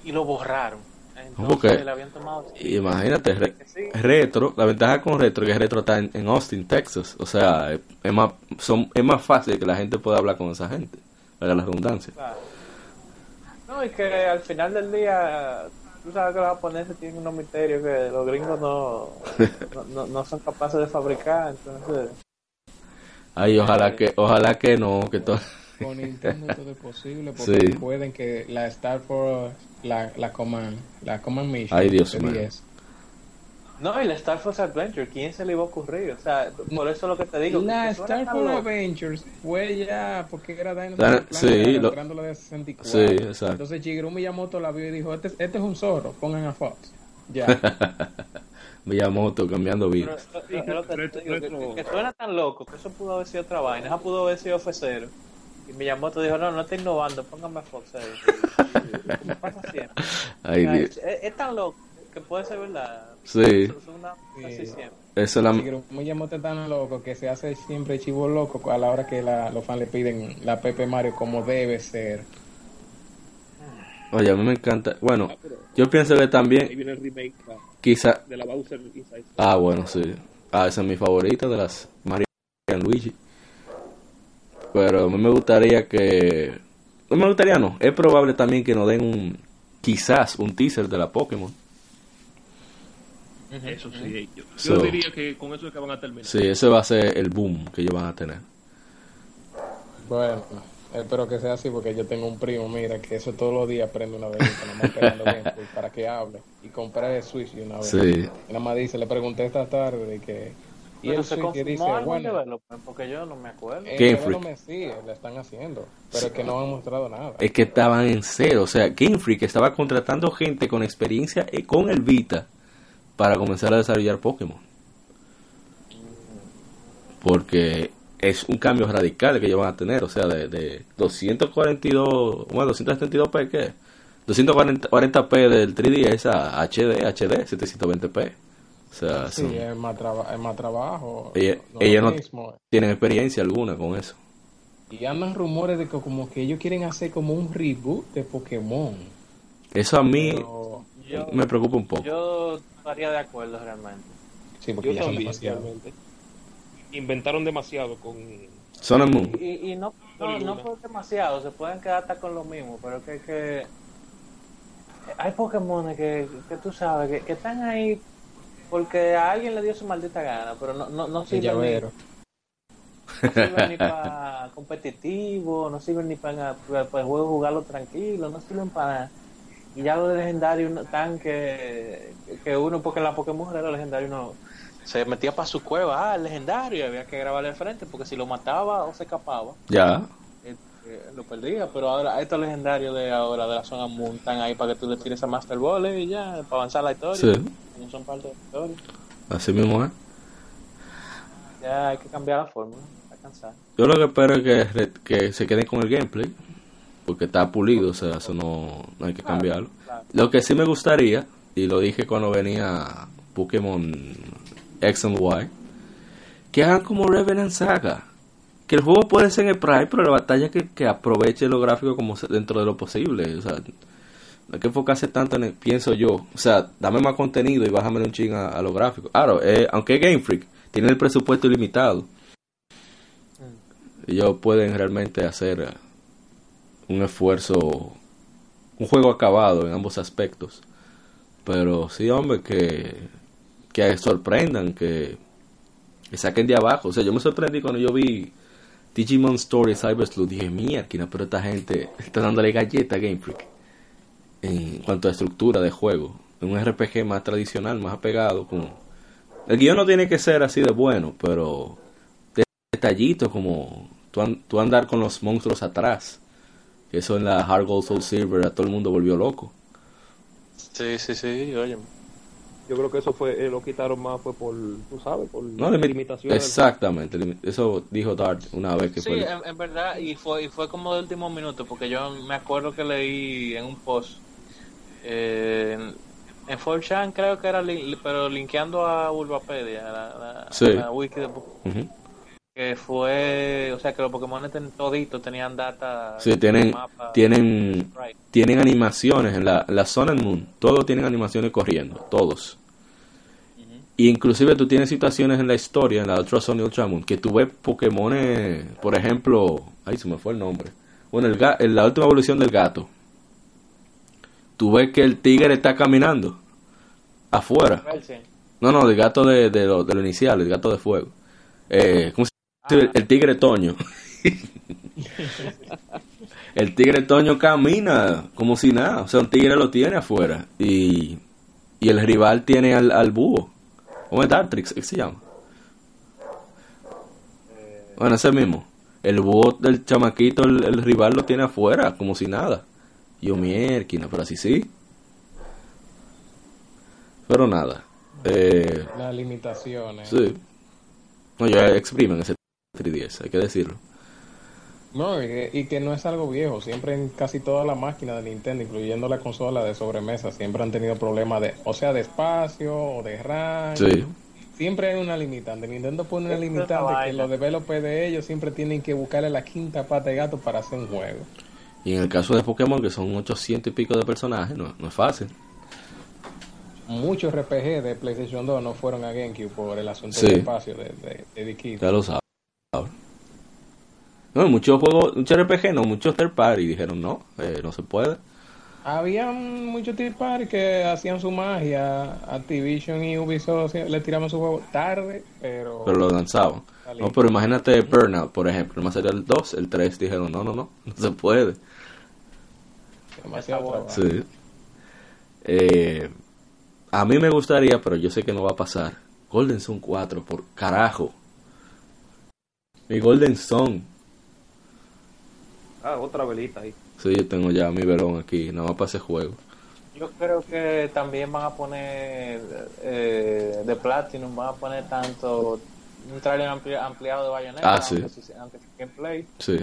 y lo borraron. Entonces Ok. le habían tomado. Imagínate, re- sí. retro, la ventaja con retro es que retro está en, en Austin, Texas. O sea, es es más, son, es más fácil que la gente pueda hablar con esa gente. Para la redundancia. Claro. No, y que al final del día, tú sabes que los japoneses tienen unos misterios que los gringos no, no, no, no son capaces de fabricar, entonces... Ay, ojalá que, ojalá que no, que todo. Con Nintendo todo es posible porque Sí. recuerden que la Star Force, la, la Command, la Command Mission. Ay, Dios mío. 10, No, y la Star Force Adventure, ¿quién se le iba a ocurrir? O sea, por eso lo que te digo. La Star loco. Adventures fue ya porque era Dino La- Plan, sí, lo- entrando la de 64. Sí, exacto. Entonces Shigeru Miyamoto la vio y dijo, este, este es un zorro, pongan a Fox. Ya. Miyamoto cambiando Pero, vidas. pero, pero lo que digo, que- suena tan loco que eso pudo haber sido otra vaina, eso pudo haber sido F0. Y Miyamoto dijo, no, no está innovando, póngame a Fox. Como pasa siempre. Ay, O sea, Dios. es, es tan loco que puede ser verdad. Sí. Eso es una Sí. así. Eso la, es tan loco que se hace siempre chivo loco a la hora que la- los fans le piden la Pepe Mario como debe ser. Oye, a mí me encanta. Bueno, yo pienso que Ahí también, viene el remake ah, quizá. de la Bowser Inside. Ah, bueno, sí. Ah, esa es mi favorita de las Mario y Luigi. Pero a mí me gustaría que. No me gustaría, no. Es probable también que nos den un. Quizás un teaser de la Pokémon. Eso sí, yo, yo So- diría que con eso es que van a terminar. Sí, ese va a ser el boom que ellos van a tener. Bueno, espero que sea así porque yo tengo un primo, mira, que eso todos los días prende una vez, gameplay para que hable. Y compré el Switch de una vez. Sí. Y nada más dice, le pregunté esta tarde de que... Y Pero el se Switch dice, bueno, porque yo no me acuerdo. Game Freak. development sí, le están haciendo, pero es que no han mostrado nada. Es que estaban en cero. O sea, Game Freak estaba contratando gente con experiencia eh, con el Vita para comenzar a desarrollar Pokémon. Porque es un cambio radical que ellos van a tener. O sea, de, de 242, bueno, 272p, ¿qué? 240p del 3DS a HD, HD, 720p. O sea, Sí, son- es más, traba- es más trabajo. Ella- no es ella lo no- mismo. tienen experiencia alguna con eso. Y andan rumores de que como que ellos quieren hacer como un reboot de Pokémon. Eso a mí Pero- Yo, me preocupa un poco. yo estaría de acuerdo realmente. sí, porque Yo ya son también, realmente. Inventaron demasiado con... Moon. Y, y no, no, no por demasiado, se pueden quedar hasta con lo mismo, pero que, que hay Pokémon que, que tú sabes que, que están ahí porque a alguien le dio su maldita gana, pero no, no, no sirven ni, no sirven ni para competitivo, no sirven ni para, para el juego jugarlo tranquilo, no sirven para nada. Y ya los legendarios no- tan que, que uno, porque la Pokémon era legendario, uno se metía para su cueva, ah, el legendario, y había que grabarle al frente, porque si lo mataba o se escapaba, Ya. eh, eh, lo perdía. Pero ahora, estos legendarios de ahora, de la zona Moon, están ahí para que tú le tires a Master Ball y ya, para avanzar la historia. Sí. No son parte de la historia. Así mismo es. Ya hay que cambiar la fórmula, está cansado. Yo lo que espero es que, que se queden con el gameplay, porque está pulido, o sea, eso no, no hay que cambiarlo. Lo que sí me gustaría, y lo dije cuando venía Pokémon X and Y, que hagan como Revenant Saga. Que el juego puede ser en el Prime, pero la batalla que, que aproveche los gráficos como dentro de lo posible. O sea, no hay que enfocarse tanto en el, pienso yo. O sea, dame más contenido y bájame un ching a, a los gráficos. Claro, eh, aunque Game Freak, tiene el presupuesto ilimitado. Ellos pueden realmente hacer un esfuerzo, un juego acabado en ambos aspectos. Pero sí, hombre, que, que sorprendan, que, que saquen de abajo. O sea, yo me sorprendí cuando yo vi Digimon Story Cyber Sleuth. Dije, mierda, pero esta gente está dándole galleta a Game Freak en cuanto a estructura de juego. Un RPG más tradicional, más apegado. Con... El guion no tiene que ser así de bueno, pero detallitos como tú, tú andar con los monstruos atrás. Que eso en la Hard Gold Soul Silver a todo el mundo volvió loco. Sí, sí, sí, oye. Yo creo que eso fue, eh, lo quitaron más fue por, tú sabes, por No, limi- limitaciones. Exactamente, eso dijo Dart una vez que Sí, fue. en, en verdad, y fue, y fue como de último minuto, porque yo me acuerdo que leí en un post, eh, en, en 4chan creo que era, li- pero linkeando a Urbapedia, la, la, Sí. la wiki de Ujú. Que fue, o sea, que los Pokémon toditos tenían data. Sí, tienen, mapa, tienen, tienen animaciones en la, la Sun and Moon. Todos tienen animaciones corriendo, todos. Inclusive tú tienes situaciones en la historia, en la Ultra Sun y Ultra Moon, que tú ves Pokémon, por ejemplo, ay, se me fue el nombre. Bueno, el en la última evolución del gato. Tú ves que el tigre está caminando afuera. No, no, el gato de, de, lo, de lo inicial, el gato de fuego. Eh, ¿Cómo se El tigre Toño. el tigre Toño camina como si nada. O sea, un tigre lo tiene afuera. Y, y el rival tiene al, al búho. ¿Cómo es Dartrix? ¿Qué se llama? Bueno, ese mismo. El búho del chamaquito, el, el rival lo tiene afuera, como si nada. Yo mierquina, pero así sí. Pero nada. Eh, Las limitaciones. Sí. No, ya exprimen ese 3DS, hay que decirlo. No, y que, y que no es algo viejo. Siempre en casi todas las máquinas de Nintendo, incluyendo la consola de sobremesa, siempre han tenido problemas de, o sea, de espacio o de RAM. Sí. Siempre hay una limitante. Nintendo pone una limitante que los developers de ellos siempre tienen que buscarle la quinta pata de gato para hacer un juego. Y en el caso de Pokémon, que son 800 y pico de personajes, no, no es fácil. Muchos RPG de PlayStation 2 no fueron a GameCube por el asunto Sí. del espacio de, de, de. Ya lo sabes. No, muchos juegos, muchos RPG, no, muchos third party dijeron no, eh, no se puede. Había muchos third party que hacían su magia. Activision y Ubisoft le tiraban su juego tarde, pero... Pero lo lanzaban. No, pero imagínate Burnout, por ejemplo, más allá del 2, el 3 dijeron no, no, no, no se puede. demasiado. Sí. Eh, a mí me gustaría, pero yo sé que no va a pasar. Golden Sun 4, por carajo. Mi Golden Sun. Ah, otra velita ahí. Sí, yo tengo ya mi verón aquí, nada más para ese juego. Yo creo que también van a poner eh, de Platinum, van a poner tanto un trailer ampli- ampliado de Bayonetta, Ah, sí. aunque sí gameplay. Sí.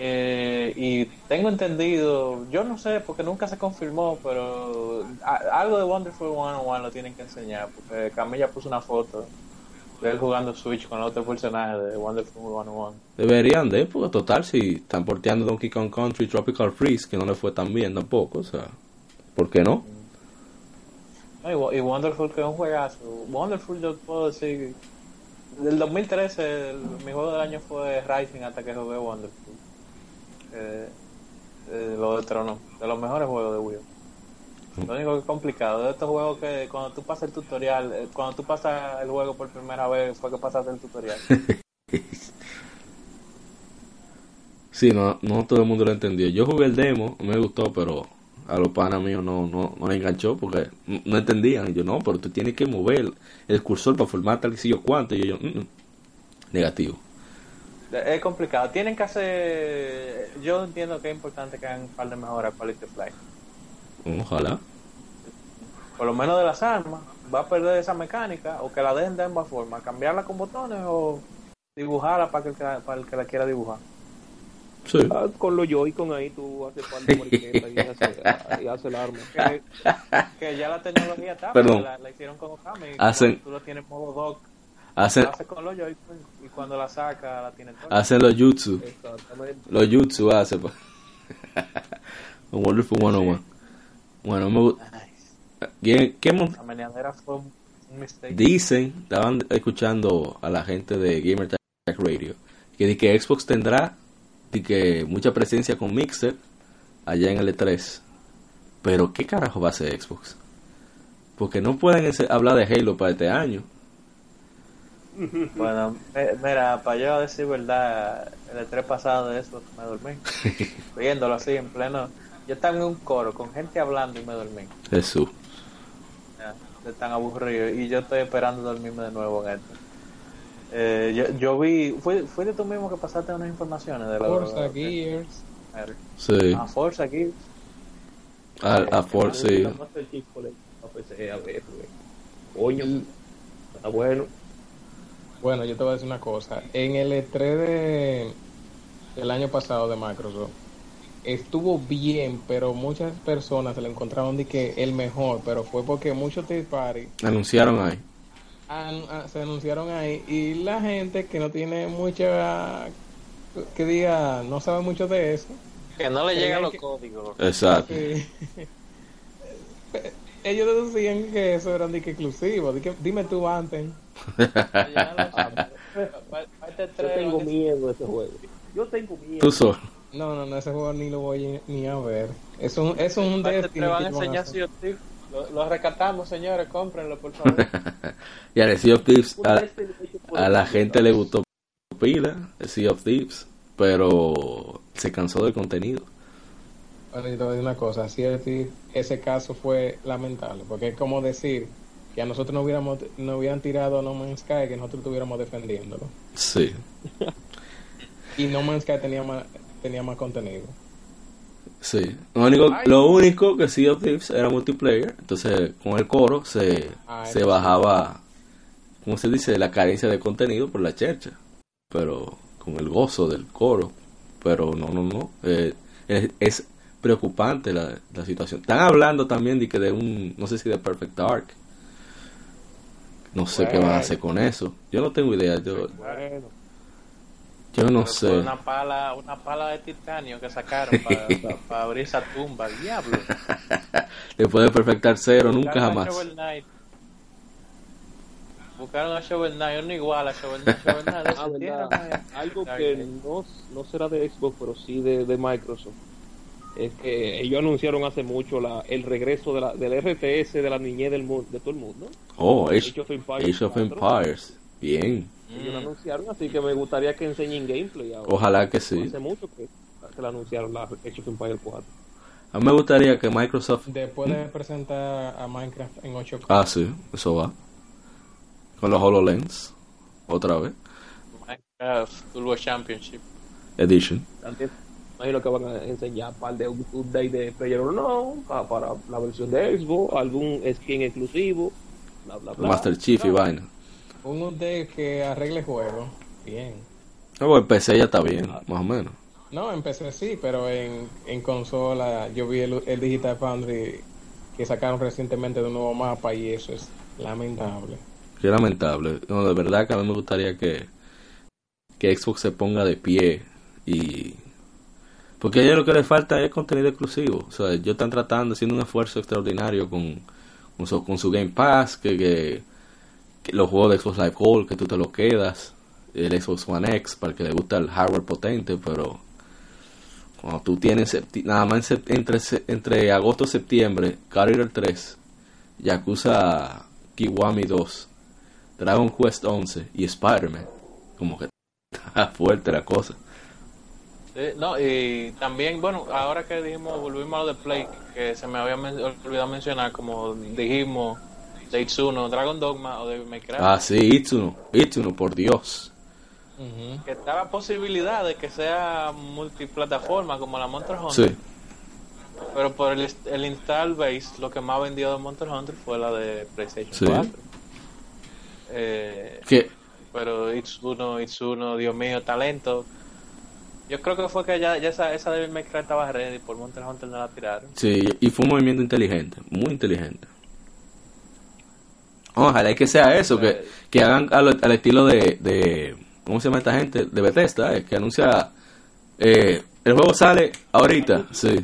Eh, y tengo entendido, yo no sé porque nunca se confirmó, pero a- algo de Wonderful 101 lo tienen que enseñar, porque Camilla puso una foto de él jugando Switch con otro personaje de Wonderful 101. Deberían de, porque total, si están porteando Donkey Kong Country Tropical Freeze, que no le fue tan bien tampoco, o sea, ¿por qué no? No, y, Wo- y Wonderful que es un juegazo. Wonderful yo puedo decir, del 2013 el- mi juego del año fue Rising hasta que jugué Wonderful. Eh, eh, lo de Trono, de los mejores juegos de Wii. Lo único que es complicado de estos juegos que cuando tú pasas el tutorial, eh, cuando tú pasas el juego por primera vez fue que pasaste el tutorial. Sí, no, no todo el mundo lo entendió. Yo jugué el demo, me gustó, pero a los panas míos no, no, no le enganchó porque no entendían. Y yo, no, pero tú tienes que mover el cursor para formar tal que si yo cuánto. Y yo, "Mm, mm". negativo. es complicado. Tienen que hacer, yo entiendo que es importante que hagan un par de mejoras a Quality of Life. Ojalá. por lo menos de las armas, va a perder esa mecánica o que la dejen de ambas formas, cambiarla con botones o dibujarla para, que el, que la- para el que la quiera dibujar. Sí. Ah, con los Joy-Con ahí tú haces par de y haces, y haces el arma. Que, que ya la tecnología está, Perdón. porque la, la hicieron con Okami. y Hacen- Tú lo tienes en modo dock, Hacen, la haces con los Joy-Con y cuando la saca la tienes todo. hacen los jutsu. Los jutsu hace. Un Wonderful 101. Bueno, me ¿Qué, La meneadera fue un, mistake. Dicen, estaban escuchando a la gente de Gamer Tag Radio, que, di que Xbox tendrá di que mucha presencia con Mixer allá en el E3. Pero ¿qué carajo va a hacer Xbox? Porque no pueden hablar de Halo para este año. Bueno, eh, mira, para yo decir verdad, el E3 pasado de eso me dormí. Viéndolo así en pleno. Yo estaba en un coro con gente hablando y me dormí. Jesús. Ya, de tan aburrido y yo estoy esperando dormirme de nuevo en esto. Eh, yo, yo vi, fue, fue de tú mismo que pasaste unas informaciones de la Forza Gears. Sí. Ah, Forza. A, a For- sí. La Master Chief Collection para PC, a ver, güey. Coño, está bueno. Bueno, yo te voy a decir una cosa. En el E3 de, del año pasado de Microsoft, estuvo bien, pero muchas personas se le encontraron de que el mejor, pero fue porque muchos third party Anunciaron ahí. an- a- se anunciaron ahí y la gente que no tiene mucha, que diga, no sabe mucho de eso, Que no le llegan los que- códigos. Exacto. Sí. Ellos decían que eso era de que exclusivo. de que, dime tú antes. Lo Yo tengo miedo de ese juego. Yo tengo miedo. Tú solo. No, no, no, ese juego ni lo voy ni a ver. Es un pa- este Destiny. tres van a a enseñar. Sea of Thieves. Lo, lo rescatamos, señores, cómprenlo, por favor. y a Sea of Thieves, Un a, a la gente le gustó pila, el Sea of Thieves, pero se cansó del contenido. Bueno, yo te voy a decir una cosa. Es, sí, ese caso fue lamentable. Porque es como decir que a nosotros no hubiéramos no hubieran tirado No Man's Sky que nosotros estuviéramos defendiéndolo. Sí. Y No Man's Sky tenía más, tenía más contenido. Sí. Lo único, lo único que Sea of Thieves era multiplayer, entonces con el coro se, Ah, se bajaba, ¿cómo se dice? La carencia de contenido por la chercha. Pero con el gozo del coro. Pero no, no, no. eh, es, es preocupante la, la situación. Están hablando también de que de un, no sé si de Perfect Dark. No sé qué van a hacer con eso. Yo no tengo idea. Yo, Bueno, yo no sé. Una pala, una pala de titanio que sacaron para abrir esa tumba. Diablo. Después de Perfect Dark Zero, nunca Buscaron a jamás. Shovel Knight. Buscaron a Shovel Knight, uno igual a Shovel Knight. Shovel Knight ah. Algo que no, no será de Xbox, pero sí de, de Microsoft. Es que ellos anunciaron hace mucho la, el regreso de la, del RTS de la niñez del mundo, de todo el mundo. Oh, Age, Age of Empires Age of 4. Empires. Bien. Ellos lo Mm. anunciaron, así que me gustaría que enseñen gameplay ahora. Ojalá que sí. Hace mucho que, que la anunciaron la Age of Empires 4. A mí me gustaría que Microsoft... Después de presentar a Minecraft en 8K. Ah, sí, eso va. Con los HoloLens. Otra vez. Minecraft Turbo Championship. Edition. Antes, imagino que van a enseñar un par de update de PlayerUnknown para, para la versión de Xbox, algún skin exclusivo, bla bla bla. Master Chief y vaina. Un update que arregle el juego. Bien. No, el PC ya está bien, más o menos. No, en PC sí, pero en, en consola yo vi el, el Digital Foundry que sacaron recientemente de un nuevo mapa y eso es lamentable. Qué lamentable. No, de verdad que a mí me gustaría que, que Xbox se ponga de pie y... Porque a ellos lo que les falta es contenido exclusivo. O sea, ellos están tratando, haciendo un esfuerzo extraordinario con, con, su, con su Game Pass, que, que los juegos de Xbox Live Gold, que tú te los quedas, el Xbox One X, para el que le gusta el hardware potente, pero cuando tú tienes nada más entre, entre agosto y septiembre, Carrier 3, Yakuza Kiwami 2, Dragon Quest 11 y Spider-Man, como que está fuerte la cosa. No, y también, bueno, ahora que dijimos, volvimos a lo de Play, que se me había men- olvidado mencionar, como dijimos, de Itsuno, Dragon Dogma o de Minecraft, Ah, sí, Itsuno, Itsuno, por Dios. Que está la posibilidad de que sea multiplataforma como la Monster Hunter. Sí, Pero por el, el install base, lo que más vendió de Monster Hunter fue la de PlayStation Sí. 4. Eh, que pero It's uno, It's uno, Dios mío, talento. Yo creo que fue que ya, ya esa, esa Devil May Cry estaba ready, por Monster Hunter no la tiraron. sí, y fue un movimiento inteligente, muy inteligente. Ojalá que sea eso, que, que hagan al, al estilo de, de, ¿cómo se llama esta gente? De Bethesda, eh, que anuncia, eh, el juego sale ahorita, sí.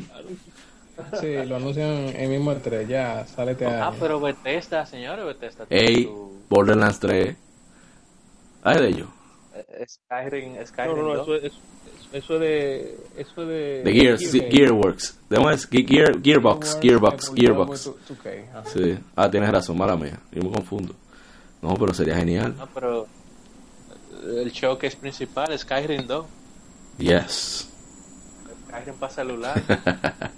Sí, lo anuncian en mismo E3, ya sale este Ah, año. pero Bethesda, señores, Bethesda. Ey, Borderlands 3. Ay de ellos. eh, Skyrim, No, Skyrim no, no, 2. eso es, eso es de. Eso es de. De Gears, Gearworks. De es Gear, Gearbox, Gearbox, Gearbox. 2K, ajá. Sí. Ah, tienes razón, mala mía. Yo me confundo. No, pero sería genial. No, pero el showcase principal es Skyrim 2. Yes. Skyrim para celular.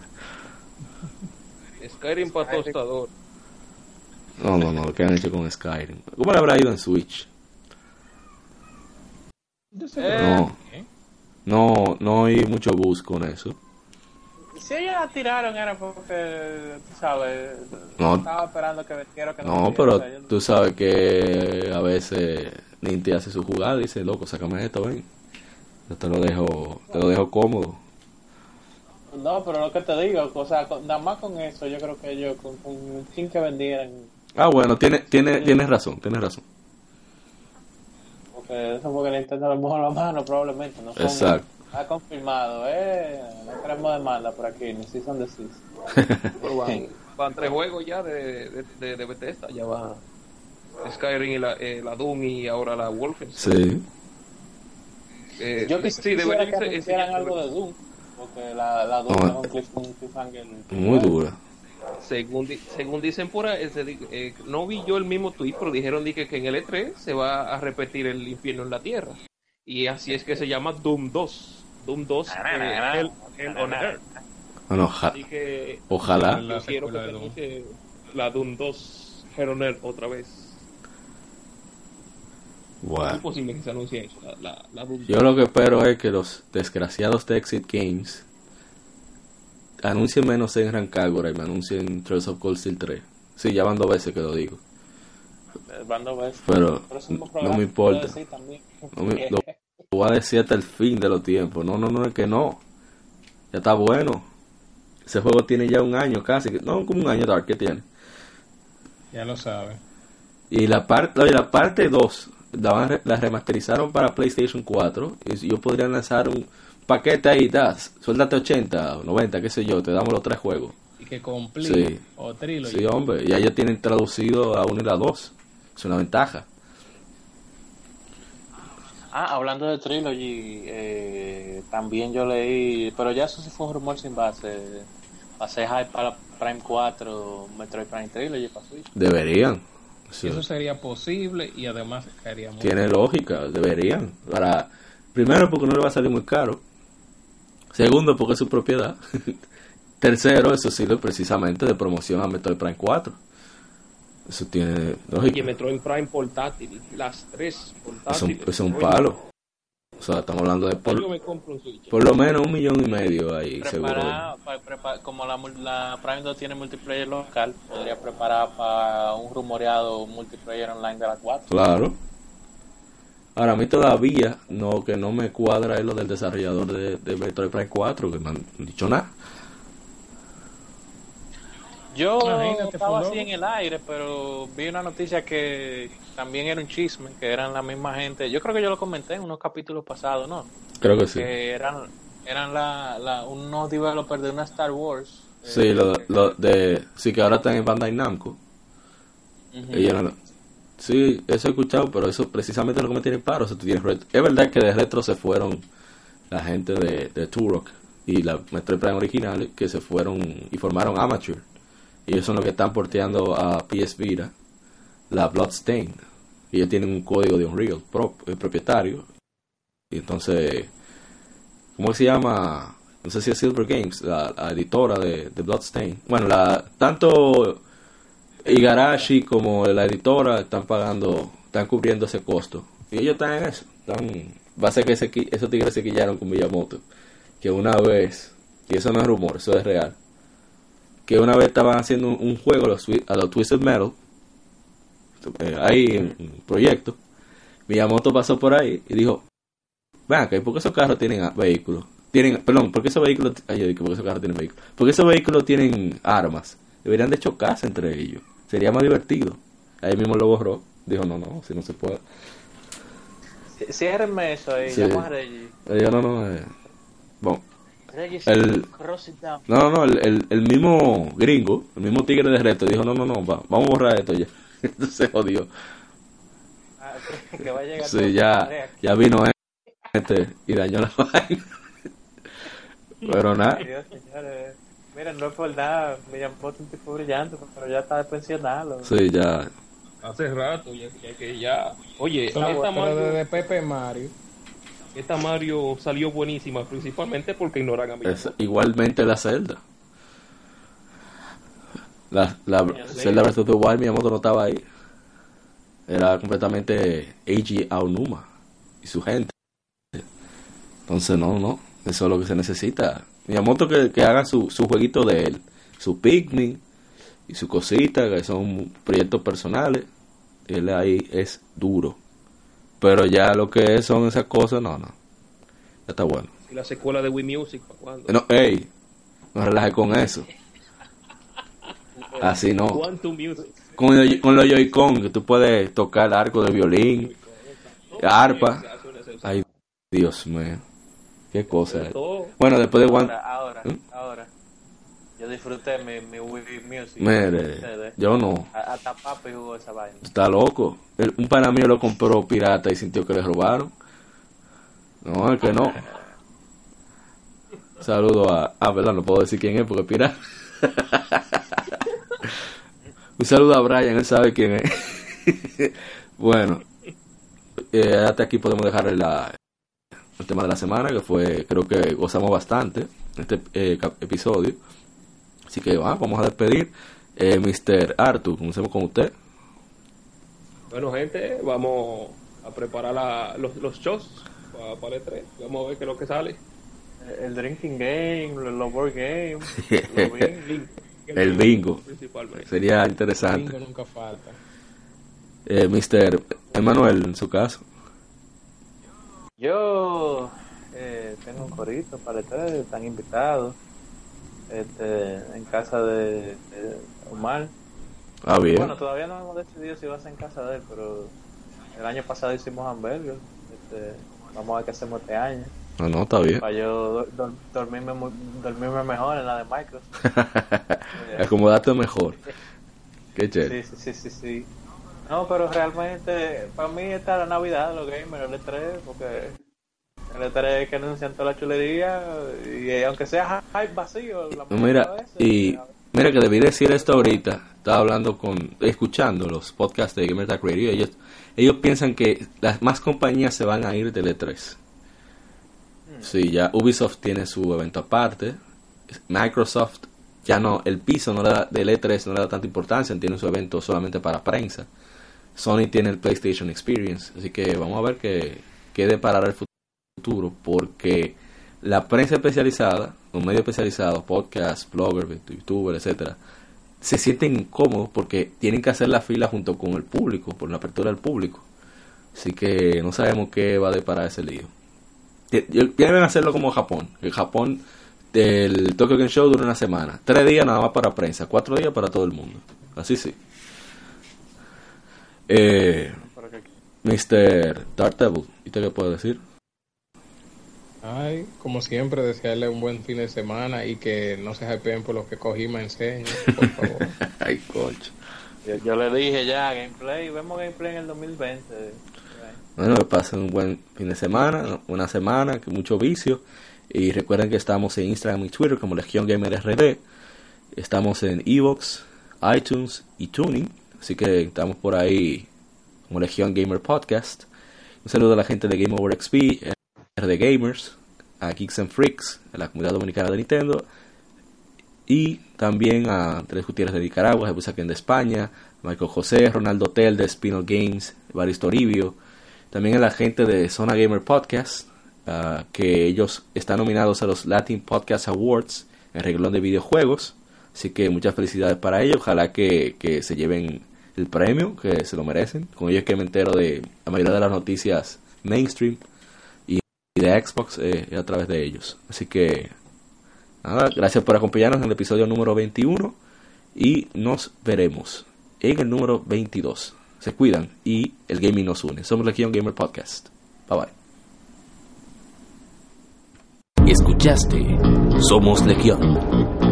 Skyrim para tostador. No, no, no, lo que han hecho con Skyrim. ¿Cómo le habrá ido en Switch? Yo sé Eh, No. No, no hay mucho bus con eso. Si ellos la tiraron era porque, tú sabes, No. estaba esperando que que No, vendiera, pero yo- tú sabes que a veces Ninti hace su jugada y dice, loco, sácame esto, ven. Yo te lo dejo, te lo dejo cómodo. No, pero lo que te digo, o sea, con- nada más con eso, yo creo que ellos, con, con chin que vendieran, Ah, bueno, tiene, tiene, tienes razón, tienes razón. Porque eso porque Nintendo le mojó la mano probablemente, no son- Exacto. Ha confirmado, eh, no queremos demanda por aquí, ni si son de van, van tres juegos ya de, de, de, de Bethesda. Ya va Skyrim y la, eh, la Doom y ahora la Wolfenstein. Sí. Eh, Yo quis- sí, quisiera debería que enseñar- algo de Doom, porque la, la Doom Oh. es un cliff- un cliffhanger. Muy dura. Según, di- según dicen por ahí, eh, no vi yo el mismo tweet, pero dijeron di que, que en el E3 se va a repetir el infierno en la tierra. Y así es que se llama Doom 2. Doom 2 eh, Hell, Hell on Earth. Bueno, oja- Así que ojalá. yo quiero que la Doom 2 Hell on Earth otra vez. Es Bueno. posible que se anuncie eso, la, la, la Doom Yo lo que espero es que los desgraciados de Exit Games anuncien menos en Rancagora y me anuncien Trails of Cold Steel 3. Sí, ya van dos veces que lo digo. Bando ves. Pero Por eso mismo no me importa. No me- lo, lo voy a decir hasta el fin de los tiempos. No, no, no, es que no. Ya está bueno. Ese juego tiene ya un año casi. No, como un año Dark que tiene. Ya lo sabes. Y la parte la parte 2 la, van la remasterizaron para PlayStation 4. Y yo podría lanzar un paquete ahí, das, suéltate 80 o 90, qué sé yo, te damos los tres juegos. Y que complete Sí. o trilogy. Sí, hombre, ya ya tienen traducido a uno y la 2. Es una ventaja. Ah, hablando de Trilogy, eh, también yo leí, pero ya eso sí fue un rumor sin base. Pasé hype para Prime 4, Metroid Prime Trilogy para Switch. Deberían. Sí. Eso sería posible y además caería muy Tiene lógica, deberían. Para primero porque no le va a salir muy caro. Segundo porque es su propiedad. Tercero, eso sirve precisamente de promoción a Metroid Prime 4. Eso tiene lógica. Metroid Prime portátil, las tres Es un, portátiles. es un palo. O sea, estamos hablando de por, me compro un Switch. por lo menos un millón y medio ahí, seguro. Preparar, pa- prepa- como la, mul- la Prime 2 tiene multiplayer local, podría preparar para un rumoreado multiplayer online de la 4. Claro. Ahora, a mí todavía no que no me cuadra es lo del desarrollador de, de Metroid Prime 4, que no han dicho nada. Yo Imagínate, estaba así en el aire, pero vi una noticia que también era un chisme, que eran la misma gente. Yo creo que yo lo comenté en unos capítulos pasados, ¿no? Creo que sí. Que eran eran la, la, unos developers de una Star Wars. eh, Sí, lo, lo de, sí que ahora están en Bandai Namco. lo- Sí, eso he escuchado, pero eso precisamente lo que me tiene paro. O sea, tú tienes Es verdad que de retro se fueron la gente de, de Turok y la Metroid Prime originales que se fueron y formaron Amateur. Y ellos son los que están porteando a PS Vita la Bloodstain. Y ellos tienen un código de Unreal pro- eh, propietario. Y entonces, ¿cómo se llama? No sé si es Silver Games, la, la editora de, de Bloodstain. Bueno, la, tanto Igarashi como la editora están pagando, están cubriendo ese costo. Y ellos están en eso. Están, va a ser que esos tigres se quillaron con Miyamoto. Que una vez, y eso no es rumor, eso es real. Que una vez estaban haciendo un, juego a los, a los Twisted Metal. eh, ahí un proyecto. Miyamoto pasó por ahí y dijo: ¿y ¿por qué esos carros tienen vehículos? Tienen, perdón, ¿por qué esos vehículos, ¿por qué esos carros tienen vehículos? ¿Por qué esos vehículos tienen armas? Deberían de chocarse entre ellos. Sería más divertido. Ahí mismo lo borró. Dijo, no, no, si no se puede. Ciérrenme eso ahí, Sí. llamo a Reggie. No, no, eh. Bueno, Reggie, El- no, no, no, el, el, el mismo gringo, el mismo tigre de reto, dijo, no, no, no, va, vamos a borrar esto ya. Entonces se jodió. Ah, que- va a llegar Sí, ya, ya vino este y dañó la vaina. Pero nada, Dios, señores. Miren, no es por nada, me llamó un tipo brillante, pero ya está de pensionado. sí, ya. Hace rato, ya, ya que ya. Oye, Pero, esta pero Mario, desde Pepe Mario. esta Mario salió buenísima, principalmente porque ignoran a mí. Es igualmente la Zelda. La, la. Zelda vs. The Wild, Miyamoto no estaba ahí. Era completamente Eiji Aonuma y su gente. Entonces, no, no. Eso es lo que se necesita. Miyamoto que, que haga su, su jueguito de él, su Pikmin y su cosita, que son proyectos personales. Él ahí es duro. Pero ya lo que son esas cosas, no, no. Ya está bueno. ¿Y la secuela de Wii Music para cuándo? No, ey, no relaje con eso. Así no. Con, el- con los Joy-Con, que tú puedes tocar arco de violín, arpa. Ay, Dios mío. Qué cosa. Bueno, después de One... Ahora, ahora, ¿Mm? ahora. Yo disfruté mi, mi Wii Music. Ustedes. yo no. Hasta papi jugó esa vaina. Está loco. El- un pana mío lo compró pirata y sintió que le robaron. No, es que no. Saludo a... Ah, verdad, no puedo decir quién es porque es pirata. un saludo a Brian, él sabe quién es. bueno, eh, hasta aquí podemos dejar la, el tema de la semana, que fue, creo que gozamos bastante en este eh, episodio. Así que va, vamos a despedir. Eh, Mr. Arthur, comencemos con usted. Bueno, gente, vamos a preparar la- los, los shows para, para el E3. Vamos a ver qué es lo que sale. El drinking game, los board game. lo vi. El bingo. Principalmente. Sería Bingo interesante. nunca falta. Eh, Mr. Emanuel, en su caso. Yo eh, tengo un corito para tres, están invitados. Este, en casa de, de Omar. Ah, bien. Bueno, todavía no hemos decidido si va a ser en casa de él, pero el año pasado hicimos hamburger. Este, vamos a ver qué hacemos este año. No, no, está bien. Para yo do- do- dormirme, mu- dormirme mejor en la de Microsoft. Acomodate mejor. Qué chévere. Sí, sí, sí, sí, sí. No, pero realmente, para mí está la Navidad, los gamers, el E3, porque el E3 es que anuncian toda la chulería, y eh, aunque sea hype vacío, la Mira, y mira que debí decir esto ahorita. Estaba hablando con, escuchando los podcasts de Gamer Tag Radio. Ellos, ellos piensan que las más compañías se van a ir del E3. Sí, ya Ubisoft tiene su evento aparte. Microsoft ya no, el piso no le da, del E3 no le da tanta importancia, tiene su evento solamente para prensa. Sony tiene el PlayStation Experience, así que vamos a ver qué, qué deparará el futuro, porque la prensa especializada, los medios especializados, podcasts, bloggers, youtubers, etcétera, se sienten incómodos porque tienen que hacer la fila junto con el público, por la apertura del público. Así que no sabemos qué va a deparar ese lío. Deben hacerlo como Japón. En Japón, el Tokyo Game Show dura una semana. Tres días nada más para prensa, cuatro días para todo el mundo. Así sí. Eh, Mr. Devil, ¿y usted qué puede decir? Ay, como siempre, desearle un buen fin de semana y que no se hypeen por lo que Kojima enseña, por favor. Ay, coche. yo, yo le dije ya, gameplay, vemos gameplay en el 2020. Bueno, que pasen un buen fin de semana, una semana, que mucho vicio. Y recuerden que estamos en Instagram y Twitter como Legión Gamer RD. Estamos en Evox, iTunes y Tuning. Así que estamos por ahí como Legión Gamer Podcast. Un saludo a la gente de Game Over XP, RD Gamers, a Geeks and Freaks, a la comunidad dominicana de Nintendo. Y también a Tres Gutiérrez de Nicaragua, Jesús Aquén de España, Michael José, Ronaldo Tel de Spinal Games, Baris Toribio. También a la gente de Zona Gamer Podcast, ah, que ellos están nominados a los Latin Podcast Awards en reglón de videojuegos. Así que muchas felicidades para ellos. Ojalá que, que se lleven el premio, que se lo merecen. Con ellos que me entero de la mayoría de las noticias mainstream y, de Xbox eh, a través de ellos. Así que nada, gracias por acompañarnos en el episodio número 21 y nos veremos en el número 22. Se cuidan y el gaming nos une. Somos Legion Gamer Podcast. Bye bye. Escuchaste Somos Legión.